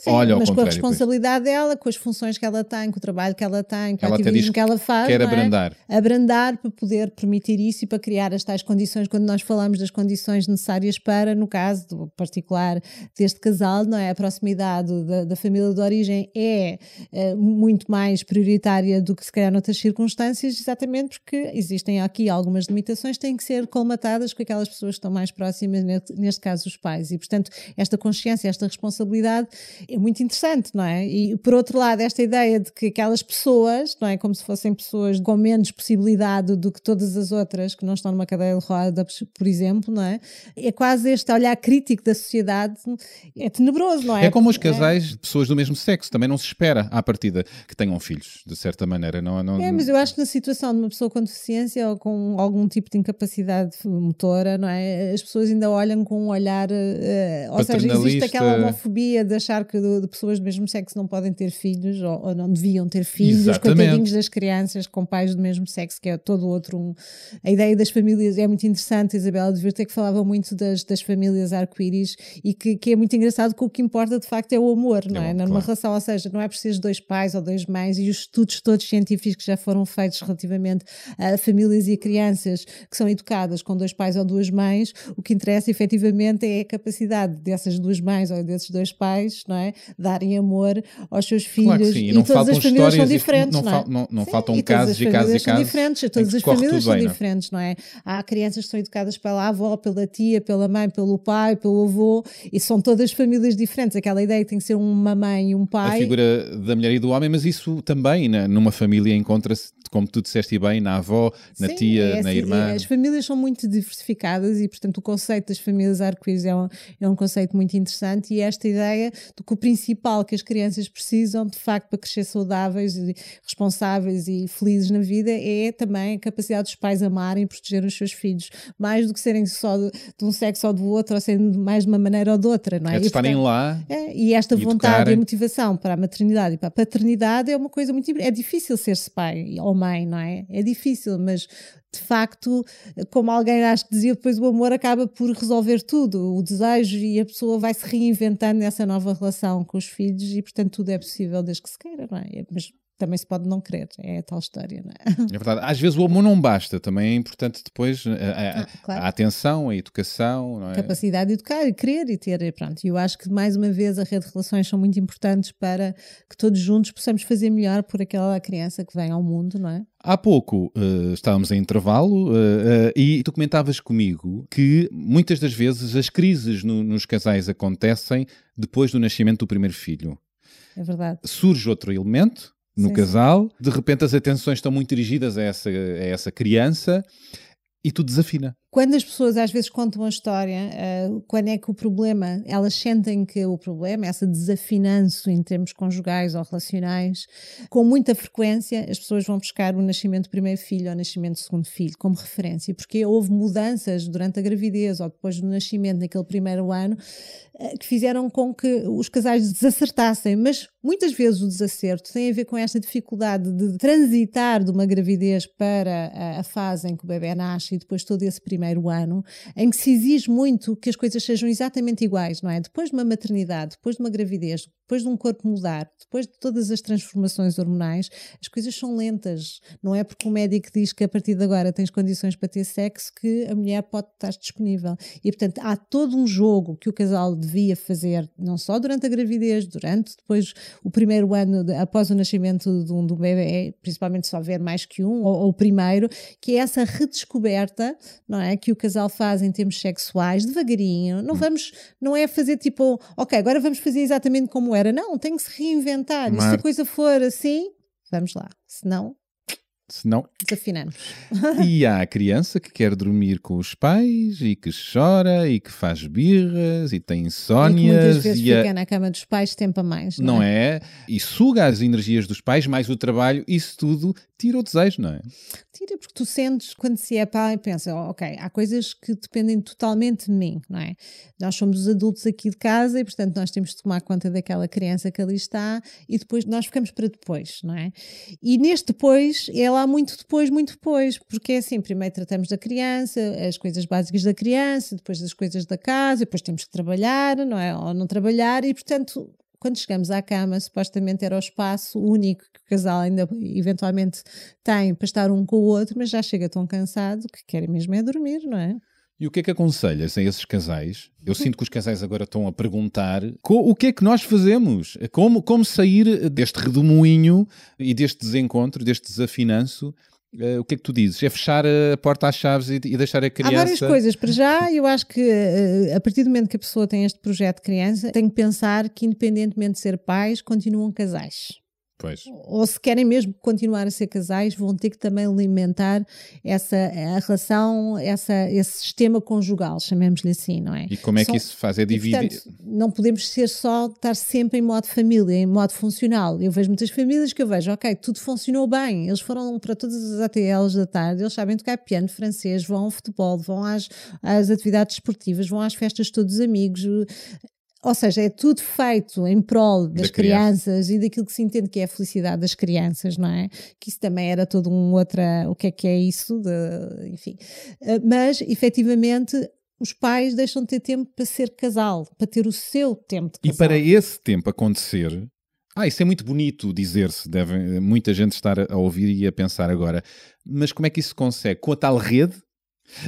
Sim, olha ao mas com a contrário. responsabilidade dela, com as funções que ela tem, com o trabalho que ela tem, com Ela o ativismo que ela faz. Quer é? abrandar. abrandar para poder permitir isso e para criar as tais condições, quando nós falamos das condições necessárias para, no caso do particular deste casal, não é? A proximidade da, da família de origem é eh, muito mais prioritária do que se calhar noutras circunstâncias, exatamente porque existem aqui algumas limitações, têm que ser colmatadas com aquelas pessoas que estão mais próximas, neste caso os pais. E, portanto, esta consciência, esta responsabilidade é muito interessante, não é? E, por outro lado, esta ideia de que aquelas pessoas, não é? Como se fossem pessoas com menos possibilidade do que todas as outras que não estão numa cadeia de rodas, por exemplo, não é? É quase este olhar crítico da sociedade, é tenebroso, não é? É como os casais de pessoas do mesmo sexo, também não se espera à partida que tenham filhos, de certa maneira. Não, não, É, mas eu acho que na situação de uma pessoa com deficiência ou com algum tipo de incapacidade motora, não é? As pessoas ainda olham com um olhar, eh, ou seja, existe aquela homofobia de achar que de, de pessoas do mesmo sexo não podem ter filhos ou, ou não deviam ter filhos, Exatamente. coitadinhos das crianças com pais do mesmo sexo, que é todo outro. Um... A ideia das famílias é muito interessante, Isabela de Virta que falava muito das, das famílias arco-íris e que, que é muito engraçado que o que importa de facto é o amor, não é? É, Numa claro. relação, ou seja, não é preciso dois pais ou dois mães e os estudos todos científicos que já foram feitos relativamente a famílias e a crianças que são educadas com dois pais ou duas mães, o que interessa efetivamente é a capacidade dessas duas mães ou desses dois pais, não é? Darem amor aos seus filhos Claro sim, e não todas as famílias são diferentes, não não, é? não- não Sim, faltam casos as e casos e casos diferentes, todas as famílias são bem, é? diferentes, não é? Há crianças que são educadas pela avó, pela tia, pela mãe, pelo pai, pelo avô, e são todas famílias diferentes. Aquela ideia que tem que ser uma mãe e um a pai. figura da mulher e do homem, mas isso também na- numa família encontra-se, como tu disseste bem, na avó, na Sim, tia, é na assim, irmã. é, As famílias são muito diversificadas e, portanto, o conceito das famílias arco-íris é um, é um conceito muito interessante e esta ideia de que o principal que as crianças precisam, de facto, para crescer saudáveis, e responsáveis e felizes na vida é também a capacidade dos pais amarem e proteger os seus filhos, mais do que serem só de, de um sexo ou do outro, ou serem mais de uma maneira ou de outra, não é? É de E, estarem portanto, lá. é, e esta E vontade e educarem. a motivação para a maternidade e para a paternidade é uma coisa muito. É difícil ser-se pai ou mãe, não é? É difícil, mas de facto, como alguém acho que dizia, depois o amor acaba por resolver tudo, o desejo e a pessoa vai se reinventando nessa nova relação com os filhos e, portanto, tudo é possível desde que se queira, não é? Mas também se pode não querer, é a tal história, não é? É verdade. Às vezes o amor não basta, também é importante depois a, a- Ah, claro. a atenção, a educação, não é? capacidade de educar e querer e ter, e pronto. E eu acho que mais uma vez a rede de relações são muito importantes para que todos juntos possamos fazer melhor por aquela criança que vem ao mundo, não é? Há pouco eh, estávamos em intervalo eh, eh, e tu comentavas comigo que muitas das vezes as crises no- nos casais acontecem depois do nascimento do primeiro filho. É verdade. Surge outro elemento no Sim, casal, de repente as atenções estão muito dirigidas a essa, a essa criança e tudo desafina. Quando as pessoas às vezes contam a história, eh, quando é que o problema, elas sentem que o problema, essa desafinanço em termos conjugais ou relacionais, com muita frequência as pessoas vão buscar o nascimento do primeiro filho ou o nascimento do segundo filho como referência, porque houve mudanças durante a gravidez ou depois do nascimento naquele primeiro ano eh, que fizeram com que os casais desacertassem, mas muitas vezes o desacerto tem a ver com esta dificuldade de transitar de uma gravidez para a, a fase em que o bebê nasce e depois todo esse primeiro ano, em que se exige muito que as coisas sejam exatamente iguais, não é? Depois de uma maternidade, depois de uma gravidez, depois de um corpo mudar, depois de todas as transformações hormonais, as coisas são lentas. Não é porque o médico diz que a partir de agora tens condições para ter sexo que a mulher pode estar disponível. E, portanto, há todo um jogo que o casal devia fazer, não só durante a gravidez, durante depois o primeiro ano de- após o nascimento de um, do bebê, principalmente se houver mais que um, ou, o primeiro, que é essa redescoberta, não é? Que o casal faz em termos sexuais, devagarinho. Não vamos, não é fazer tipo, ok, agora vamos fazer exatamente como era. Não, tem que se reinventar. E se a coisa for assim, vamos lá. Se não, Senão, desafinamos. e há a criança que quer dormir com os pais e que chora e que faz birras e tem E insónias muitas vezes e a- fica na cama dos pais tempo a mais. não é? E suga as energias dos pais, mais o trabalho, isso tudo tira o desejo, não é? Tira, porque tu sentes quando se é pai, pensa, oh, ok, há coisas que dependem totalmente de mim, não é? Nós somos os adultos aqui de casa e, portanto, nós temos de tomar conta daquela criança que ali está e depois nós ficamos para depois, não é? E neste depois, é lá muito depois, muito depois, porque é assim, primeiro tratamos da criança, as coisas básicas da criança, depois das coisas da casa, depois temos que trabalhar, não é? Ou não trabalhar e, portanto, quando chegamos à cama, supostamente era o espaço único que o casal ainda eventualmente tem para estar um com o outro, mas já chega tão cansado que querem mesmo é dormir, não é? E o que é que aconselhas a esses casais? Eu sinto que os casais agora estão a perguntar o que é que nós fazemos? Como, como sair deste redemoinho e deste desencontro, deste desafinanço? Eh, o que é que tu dizes? É fechar a porta às chaves e, e deixar a criança... Há várias coisas. Para já, eu acho que eh, a partir do momento que a pessoa tem este projeto de criança, tem que pensar que, independentemente de ser pais, continuam casais. Pois. Ou se querem mesmo continuar a ser casais, vão ter que também alimentar essa a relação, essa, esse sistema conjugal, chamemos-lhe assim, não é? E como é São- que isso se faz? É dividir... não podemos ser só estar sempre em modo família, em modo funcional. Eu vejo muitas famílias que eu vejo, ok, tudo funcionou bem. Eles foram para todas as ATLs da tarde, eles sabem tocar piano francês, vão ao futebol, vão às, às atividades esportivas, vão às festas de todos os amigos. Ou seja, é tudo feito em prol das Da criança. crianças e daquilo que se entende que é a felicidade das crianças, não é? Que isso também era todo um outra. O que é que é isso? De, enfim. Eh, Mas, efetivamente, os pais deixam de ter tempo para ser casal, para ter o seu tempo de E casal. para esse tempo acontecer, ah, isso é muito bonito dizer-se, deve muita gente estar a ouvir e a pensar agora, mas como é que isso se consegue? Com a tal rede?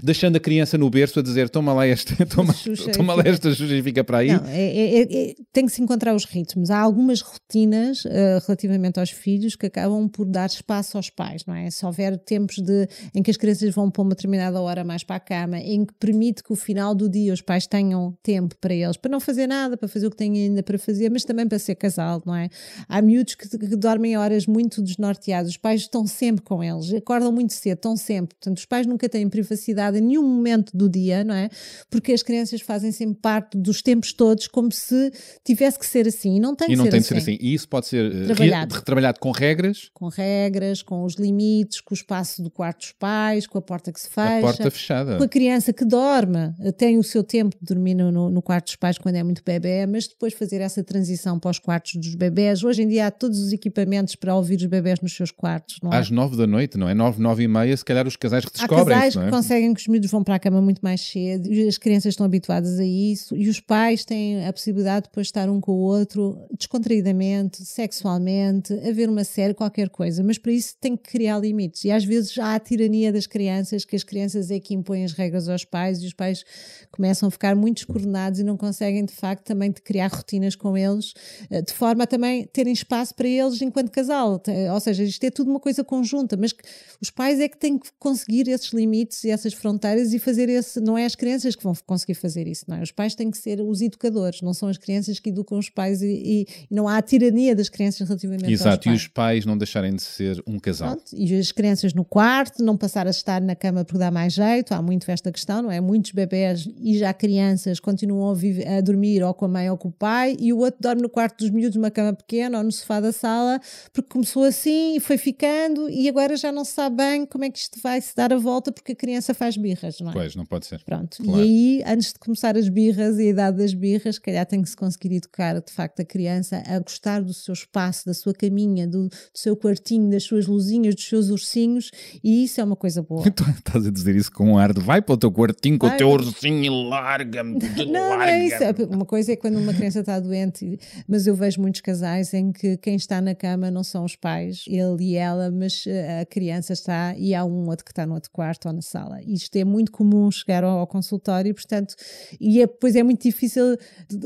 Deixando a criança no berço a dizer toma lá esta, toma, Xuxa, toma lá esta Xuxa e fica para aí. Não, é- é- é- é- tem que se encontrar os ritmos. Há algumas rotinas eh, relativamente aos filhos que acabam por dar espaço aos pais, não é? Se houver tempos de, em que as crianças vão para uma determinada hora mais para a cama, em que permite que o final do dia os pais tenham tempo para eles, para não fazer nada, para fazer o que têm ainda para fazer, mas também para ser casal, não é? Há miúdos que, que dormem horas muito desnorteados, os pais estão sempre com eles, acordam muito cedo, estão sempre. Portanto, os pais nunca têm privacidade em nenhum momento do dia, não é? Porque as crianças fazem sempre parte dos tempos todos como se tivesse que ser assim. E não tem e não ser tem de assim. ser assim. E isso pode ser eh, Trabalhado. re- retrabalhado com regras, Com regras, com os limites, com o espaço do quarto dos pais, com a porta que se fecha. a porta fechada. Com a criança que dorme, eh, tem o seu tempo de dormir no, no- quarto dos pais quando é muito bebê, mas depois fazer essa transição para os quartos dos bebés. Hoje em dia há todos os equipamentos para ouvir os bebés nos seus quartos, não é? Às nove da noite, não é? Nove, nove e meia, se calhar os casais que Há descobrem casais isso, não que é? conseguem que os miúdos vão para a cama muito mais cedo as crianças estão habituadas a isso e os pais têm a possibilidade de depois estar um com o outro descontraídamente, sexualmente, a ver uma série, qualquer coisa, mas para isso tem que criar limites. E às vezes há a tirania das crianças, que as crianças é que impõem as regras aos pais e os pais começam a ficar muito descoordenados e não conseguem de facto também de criar rotinas com eles, eh, de forma a também terem espaço para eles enquanto casal, ou seja, isto é tudo uma coisa conjunta, mas os pais é que têm que conseguir esses limites e essas fronteiras e fazer esse, não é as crianças que vão conseguir fazer isso, não é? Os pais têm que ser os educadores, não são as crianças que educam os pais e, e- não há a tirania das crianças relativamente aos Exato, e pais. os pais não deixarem de ser um casal. Pronto, e as crianças no quarto, não passar a estar na cama porque dá mais jeito, há muito esta questão, não é? Muitos bebés e já crianças continuam a, vive- a dormir ou com a mãe ou com o pai e o outro dorme no quarto dos miúdos numa cama pequena ou no sofá da sala porque começou assim e foi ficando e agora já não se sabe bem como é que isto vai se dar a volta porque a criança faz birras, não é? Pois, não pode ser. Pronto, Claro. e aí, antes de começar as birras e a idade das birras, se calhar tem que se conseguir educar de facto a criança a gostar do seu espaço, da sua caminha, do, do seu quartinho, das suas luzinhas, dos seus ursinhos, e isso é uma coisa boa. Tu estás a dizer isso com um ar de vai para o teu quartinho com o teu ursinho e larga-me. Não, não é isso. larga-me. Uma coisa é quando uma criança está doente, mas eu vejo muitos casais em que quem está na cama não são os pais, ele e ela, mas eh, a criança está e há um outro que está no outro quarto ou na sala. Isto é muito comum chegar ao, ao consultório, portanto, e é, depois é muito difícil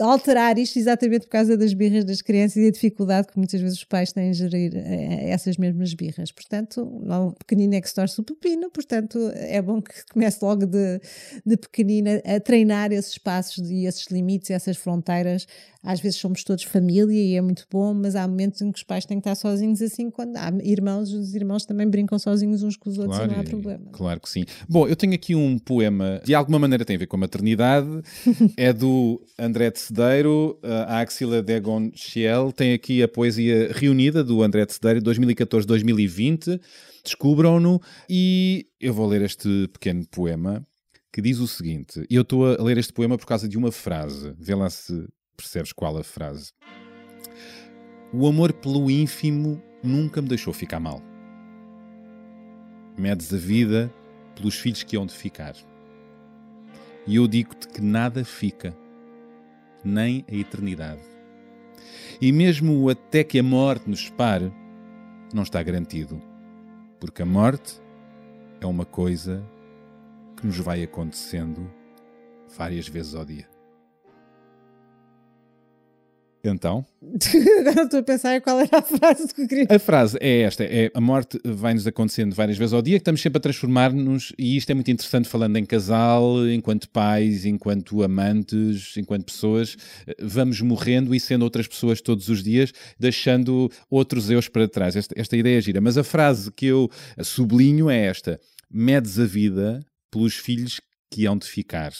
alterar isto exatamente por causa das birras das crianças e a dificuldade que muitas vezes os pais têm em gerir eh, essas mesmas birras. Portanto, não, o pequenino é que se torce o pepino, portanto, é bom que comece logo de, de pequenina a treinar esses espaços e esses limites, essas fronteiras. Às vezes somos todos família e é muito bom, mas há momentos em que os pais têm que estar sozinhos assim, quando há irmãos, os irmãos também brincam sozinhos uns com os outros e não há problema. Claro que sim. Bom, eu tenho aqui um poema, de alguma maneira tem a ver com a maternidade, é do André de Cedeiro, a Axila Degon Schiel, tem aqui a poesia reunida do André de Cedeiro, 2014-2020, descubram-no, e eu vou ler este pequeno poema, que diz o seguinte, e eu estou a ler este poema por causa de uma frase, vê lá se percebes qual a frase. O amor pelo ínfimo nunca me deixou ficar mal. Medes a vida pelos filhos que hão de ficar. E eu digo-te que nada fica, nem a eternidade. E mesmo até que a morte nos separe, não está garantido. Porque a morte é uma coisa que nos vai acontecendo várias vezes ao dia. Então, Agora estou a pensar qual era a frase que eu queria. a frase é esta: é a morte vai-nos acontecendo várias vezes ao dia, que estamos sempre a transformar-nos, e isto é muito interessante falando em casal, enquanto pais, enquanto amantes, enquanto pessoas, vamos morrendo e sendo outras pessoas todos os dias, deixando outros eus para trás. Esta, esta ideia é gira. Mas a frase que eu sublinho é esta: medes a vida pelos filhos que hão de ficar.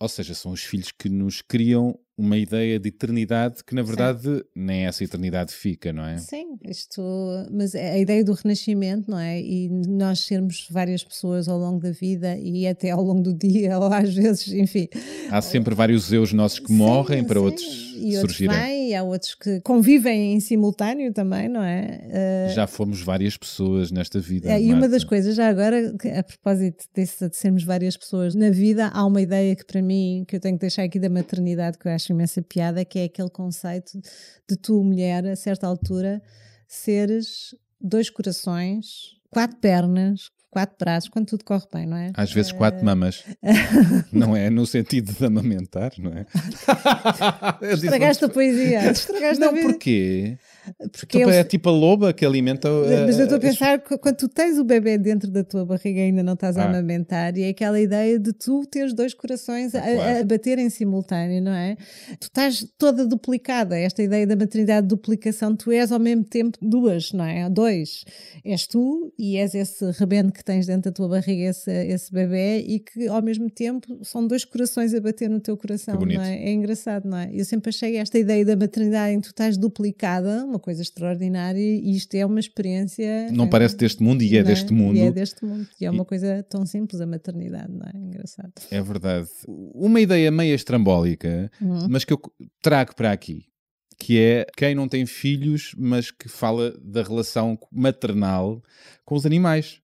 Ou seja, são os filhos que nos criam uma ideia de eternidade que, na verdade, nem essa eternidade fica, não é? Sim, isto, mas é a ideia do renascimento, não é? E nós sermos várias pessoas ao longo da vida e até ao longo do dia, ou às vezes, enfim. Há sempre vários eus nossos que morrem Sim, para sim. outros e outros surgirem. vêm, e há outros que convivem em simultâneo também, não é? Eh, Já fomos várias pessoas nesta vida. É, e uma das coisas, já agora, a propósito desse, de sermos várias pessoas na vida, há uma ideia que para mim, que eu tenho que deixar aqui da maternidade, que eu acho imensa piada, que é aquele conceito de tu, mulher, a certa altura, seres dois corações, quatro pernas, quatro braços, quando tudo corre bem, não é? Às vezes quatro mamas. não é no sentido de amamentar, não é? Estragaste a poesia. Estragaste a Não, vida. porquê? Porque Então, eu- é tipo a loba que alimenta. Mas eu estou a pensar que quando tu tens o bebê dentro da tua barriga e ainda não estás a Ah. amamentar, e é aquela ideia de tu teres dois corações a, Ah, claro. a bater em simultâneo, não é? Tu estás toda duplicada, esta ideia da maternidade de duplicação, tu és ao mesmo tempo duas, não é? Dois. És tu e és esse rebento que tens dentro da tua barriga, esse, esse bebê, e que ao mesmo tempo são dois corações a bater no teu coração, não é? É engraçado, não é? Eu sempre achei esta ideia da maternidade em que tu estás duplicada, uma coisa extraordinária, e isto é uma experiência. Não é, parece deste mundo e é não é? deste mundo. E é deste mundo. E é uma coisa tão simples, a maternidade, não é? Engraçado. É verdade. Uma ideia meio estrambólica, Uhum. mas que eu trago para aqui, que é quem não tem filhos, mas que fala da relação maternal com os animais.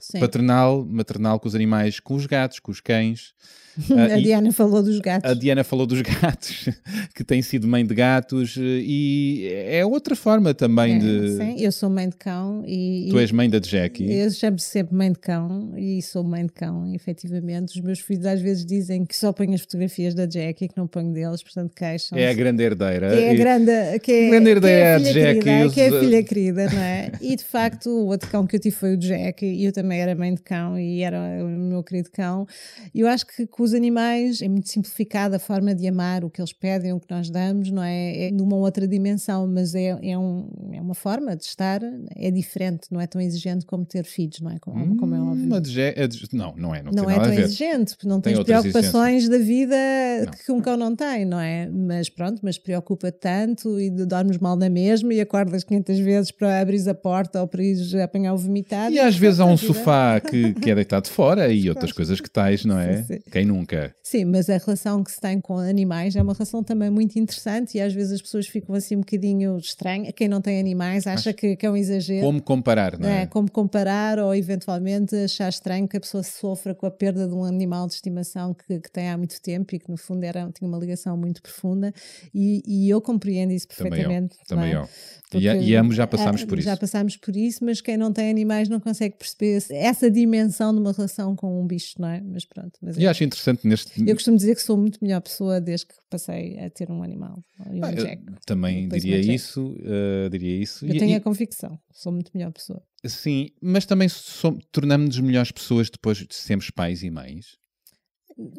Sim. Paternal, maternal com os animais, com os gatos, com os cães. Ah, a e- Diana falou dos gatos. A Diana falou dos gatos, que tem sido mãe de gatos, e é outra forma também É, de. Sim, eu sou mãe de cão e. Tu e- és mãe da Jackie. Eu chamo sempre mãe de cão e sou mãe de cão, efetivamente. Os meus filhos às vezes dizem que só ponho as fotografias da Jackie, que não ponho deles, portanto queixam. É a grande herdeira. Que é a E- grande, que é, Grande que é a filha querida, que é a filha querida, não é? E de facto, o outro cão que eu tive foi o Jack, e eu também era mãe de cão e era o meu querido cão. E eu acho que com os animais é muito simplificada a forma de amar, o que eles pedem, o que nós damos, não é? É numa outra dimensão, mas é, é, um, é uma forma de estar, é diferente, não é tão exigente como ter filhos, não é? Como, como é óbvio. Hum, a de- Não, não é. Não, Não é nada tão exigente, porque não Tem tens preocupações da vida Não. que um cão não tem, não é? Mas pronto, mas preocupa tanto e dormes mal na mesma e acordas 500 vezes para abrir a porta ou para ires apanhar o vomitado. E às vezes há um vida- sofá que, que é deitado fora e outras coisas que tais, não é? Sim, sim. Quem nunca? Sim, mas a relação que se tem com animais é uma relação também muito interessante e às vezes as pessoas ficam assim um bocadinho estranhas. Quem não tem animais acha que, que é um exagero. Como comparar, não é? É, como comparar ou eventualmente achar estranho que a pessoa sofra com a perda de um animal de estimação que, que tem há muito tempo e que no fundo era, tinha uma ligação muito profunda e, e eu compreendo isso Também eu. perfeitamente. Também é? eu. E, e ambos já passámos por isso. Já passámos por isso, mas quem não tem animais não consegue perceber essa dimensão de uma relação com um bicho, não é? Mas pronto. Mas E é- acho interessante neste. eu costumo dizer que sou muito melhor pessoa desde que passei a ter um animal. E um Ah, eu Jack. também diria isso, eh, diria isso. Eu E- tenho e- a convicção, sou muito melhor pessoa. Sim, mas também tornamos-nos melhores pessoas depois de sermos pais e mães.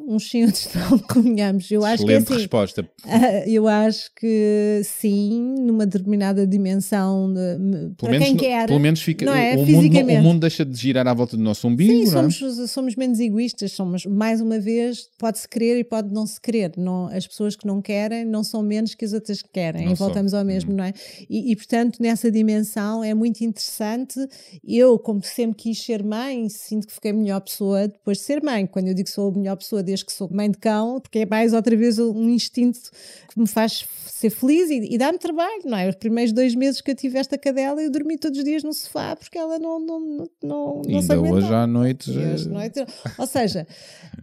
Uns sim, outros não, convenhamos. Eu acho que é Excelente assim. resposta. Ah, eu acho que sim, numa determinada dimensão, de, para menos, quem quer. pelo menos fica, não é? o, mundo, o mundo deixa de girar à volta do nosso umbigo, Sim, não é? somos, somos menos egoístas, somos, mais uma vez, pode-se querer e pode não se querer. Não, as pessoas que não querem não são menos que as outras que querem. Não e voltamos são. ao mesmo, Uhum. não é? E, e, portanto, nessa dimensão é muito interessante. Eu, como sempre quis ser mãe, sinto que fiquei a melhor pessoa depois de ser mãe. Quando eu digo que sou a melhor pessoa desde que sou mãe de cão, porque é mais outra vez um instinto que me faz ser feliz e, e dá-me trabalho, não é? Os primeiros dois meses que eu tive esta cadela, eu dormi todos os dias no sofá porque ela não, não, não, não, não Ainda hoje à noite. E hoje noite- Ou seja,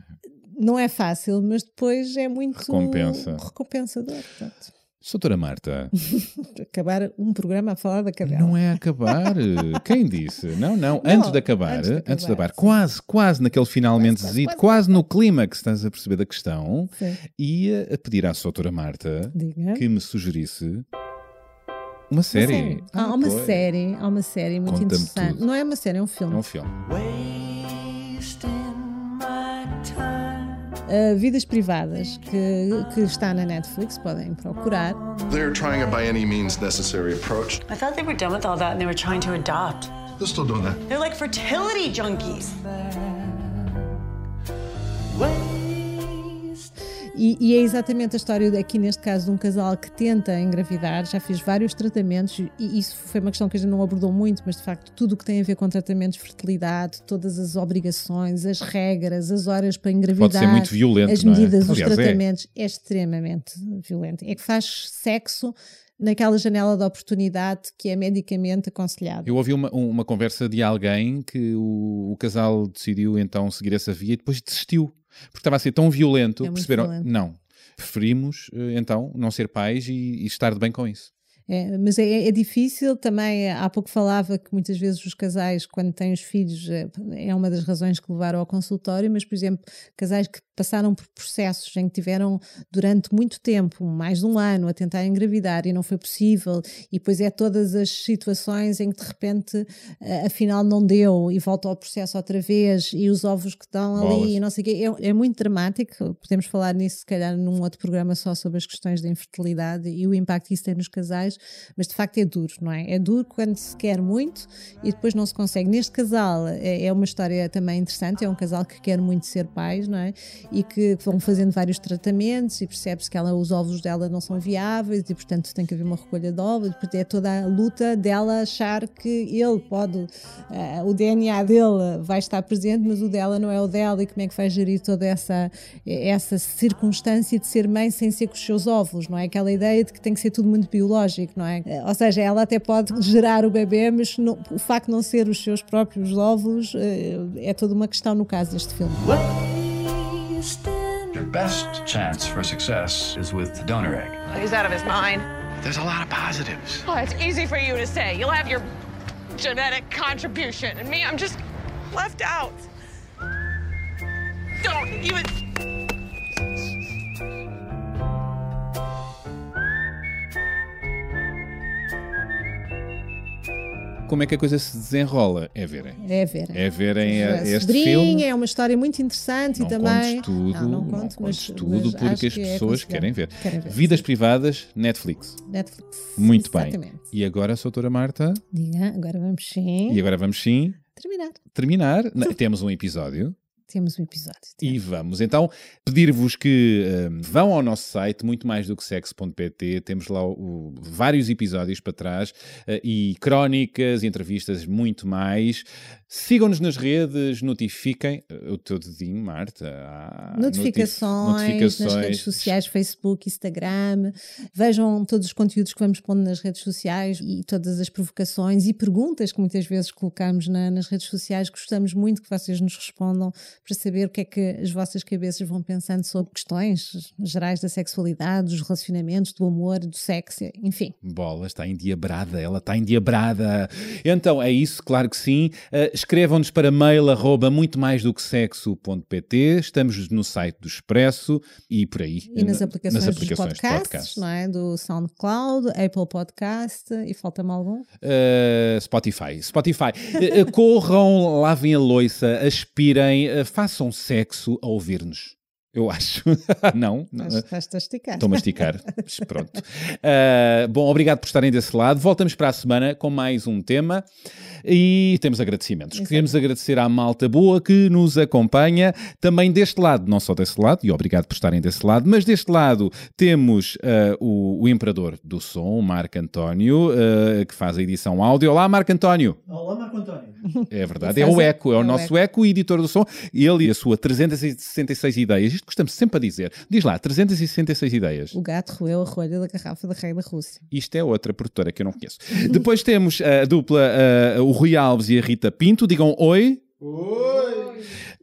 não é fácil, mas depois é muito Recompensa. recompensador. Pronto. Doutora Marta, Acabar um programa a falar da cadela. não é acabar. Quem disse? Não, não. Antes de acabar, antes de antes de acabar, acabar, quase, quase naquele finalmente quase, quase, quase no clímax, estás a perceber da questão, Sim. ia a pedir à doutora Marta Diga. que me sugerisse uma série. Há Ah, uma pois. série, há uma série muito interessante. tudo. Não é uma série, é um É filme. um filme. Uh, Vidas Privadas, que, que está na Netflix, podem procurar. They're trying a by any means necessary approach. I thought they were done with all that and they were trying to adopt. They're still doing that. They're like fertility junkies. E, e é exatamente a história aqui, neste caso, de um casal que tenta engravidar, já fez vários tratamentos, e isso foi uma questão que a gente não abordou muito, mas de facto, tudo o que tem a ver com tratamentos de fertilidade, todas as obrigações, as regras, as horas para engravidar, Pode ser muito violento, as é? medidas, os Aliás, é. tratamentos, é. extremamente violento. É que faz sexo naquela janela de oportunidade que é medicamente aconselhado. Eu ouvi uma, uma conversa de alguém que o, o casal decidiu então seguir essa via e depois desistiu. Porque estava a ser tão violento, É perceberam? violento. Não. Preferimos eh, então não ser pais e, e estar de bem com isso. É, mas é, é difícil também. Há pouco falava que muitas vezes os casais, quando têm os filhos, é, é uma das razões que levaram ao consultório. Mas, por exemplo, casais que passaram por processos em que tiveram durante muito tempo, mais de um ano, a tentar engravidar e não foi possível, e depois é todas as situações em que de repente eh, afinal não deu e volta ao processo outra vez e os ovos que estão Bolas. ali e não sei o quê. É, é muito dramático. Podemos falar nisso, se calhar, num outro programa só sobre as questões da infertilidade e o impacto que isso tem nos casais, mas de facto é duro, não é? É duro quando se quer muito e depois não se consegue. Neste casal é, é uma história também interessante, é um casal que quer muito ser pais, não é? E que vão fazendo vários tratamentos e percebe-se que ela, os óvulos dela não são viáveis e portanto tem que haver uma recolha de óvulos, porque é toda a luta dela achar que ele pode, eh, o DNA dele vai estar presente, mas o dela não é o dela e como é que vai gerir toda essa, essa circunstância de ser mãe sem ser com os seus óvulos, não é? Aquela ideia de que tem que ser tudo muito biológico, não é? Ou seja, ela até pode gerar o bebê, mas não- o facto de não ser os seus próprios óvulos eh, é toda uma questão no caso deste filme. Your best chance for success is with the donor egg. He's out of his mind. There's a lot of positives. Oh, it's easy for you to say. You'll have your genetic contribution, and me, I'm just left out. Don't even. Como é que a coisa se desenrola? É verem. É ver. É verem eh, este Sobrinha, filme. é uma história muito interessante Não e também. tudo, não, não não conto, contes mas, tudo mas porque as que é pessoas aconselhável. querem ver. Querem ver. Vidas privadas, Netflix. Netflix. Muito bem. Exatamente. E agora, doutora Marta, Diga, agora vamos sim e agora vamos sim terminar. terminar. Não, Temos um episódio. Temos um episódio. E vamos então pedir-vos que hum, vão ao nosso site, muito mais do que sexo.pt. Temos lá o- o- vários episódios para trás eh, e crónicas, entrevistas, muito mais. Sigam-nos nas redes, notifiquem eh, o teu dedinho, Marta. Ah, Notificações, notif- nas redes sociais, Facebook, Instagram. Vejam todos os conteúdos que vamos pondo nas redes sociais e todas as provocações e perguntas que muitas vezes colocamos na- nas redes sociais. Gostamos muito que vocês nos respondam para saber o que é que as vossas cabeças vão pensando sobre questões gerais da sexualidade, dos relacionamentos, do amor, do sexo, enfim. Bola, está endiabrada, ela está endiabrada. Então, é isso, claro que sim. Uh, Escrevam-nos para mail arroba muito mais do que sexo.pt. Estamos no site do Expresso e por aí. E nas aplicações, nas aplicações dos podcasts, não é? Do SoundCloud, Apple Podcast e falta-me algum? Uh, Spotify. Spotify. Uh, corram, lavem a loiça, aspirem, uh, façam sexo a ouvir-nos. Eu acho. não? Estás-te a esticar. Estou a masticar. Mas Pronto. Uh, bom, obrigado por estarem desse lado. Voltamos para a semana com mais um tema e temos agradecimentos. Exato. Queremos agradecer à malta boa que nos acompanha também deste lado, não só desse lado, e obrigado por estarem desse lado, mas deste lado temos uh, o, o Imperador do Som, o Marco António, uh, que faz a edição áudio. Olá, Marco António. Olá, Marco António. É verdade, é o Eco, é o é o nosso Eco. Eco, editor do som. Ele e a sua 366 ideias. Isto costamos sempre a dizer. Diz lá, 366 ideias. O gato roeu a rolha da garrafa da rei da Rússia. Isto é outra produtora que eu não conheço. Depois temos a dupla, uh, o Rui Alves e a Rita Pinto. Digam oi. Oi!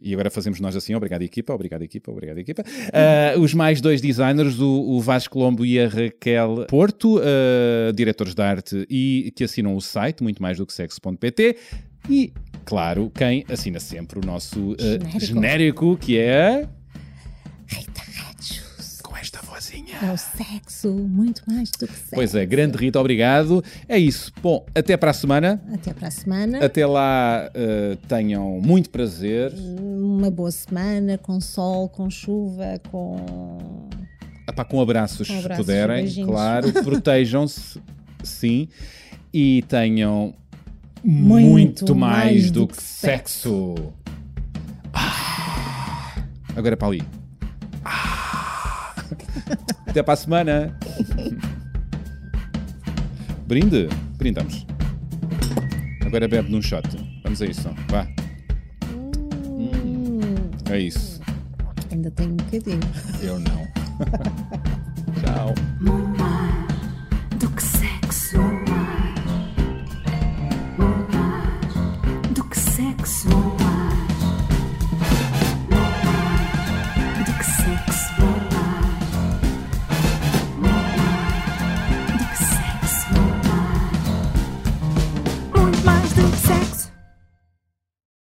E agora fazemos nós assim, obrigado equipa, obrigado equipa, obrigado equipa. Ah, os mais dois designers, o, o Vasco Colombo e a Raquel Porto, ah, diretores de arte e que assinam o site, muito mais do que sexo.pt. E, claro, quem assina sempre o nosso ah, Genérico. genérico, que é... Rita Rachos. Com esta vozinha. É o sexo, muito mais do que sexo. Pois é, grande Rita, obrigado. É isso. Bom, até para a semana. Até para a semana. Até lá, ah, tenham muito prazer. Uma boa semana, com sol, com chuva, com. Ah pá, com abraços, Com se abraços, puderem, beijinhos. claro. Protejam-se, sim. E tenham Muito muito, mais, mais do, do que que sexo. Ah. Agora para ali. Ah. Até para a semana. Brinde. Brindamos. Agora bebe num shot. Vamos a isso. Vá. Hum. É isso. Ainda tenho um bocadinho. Eu não. Tchau. Do que sexo. Do que sexo.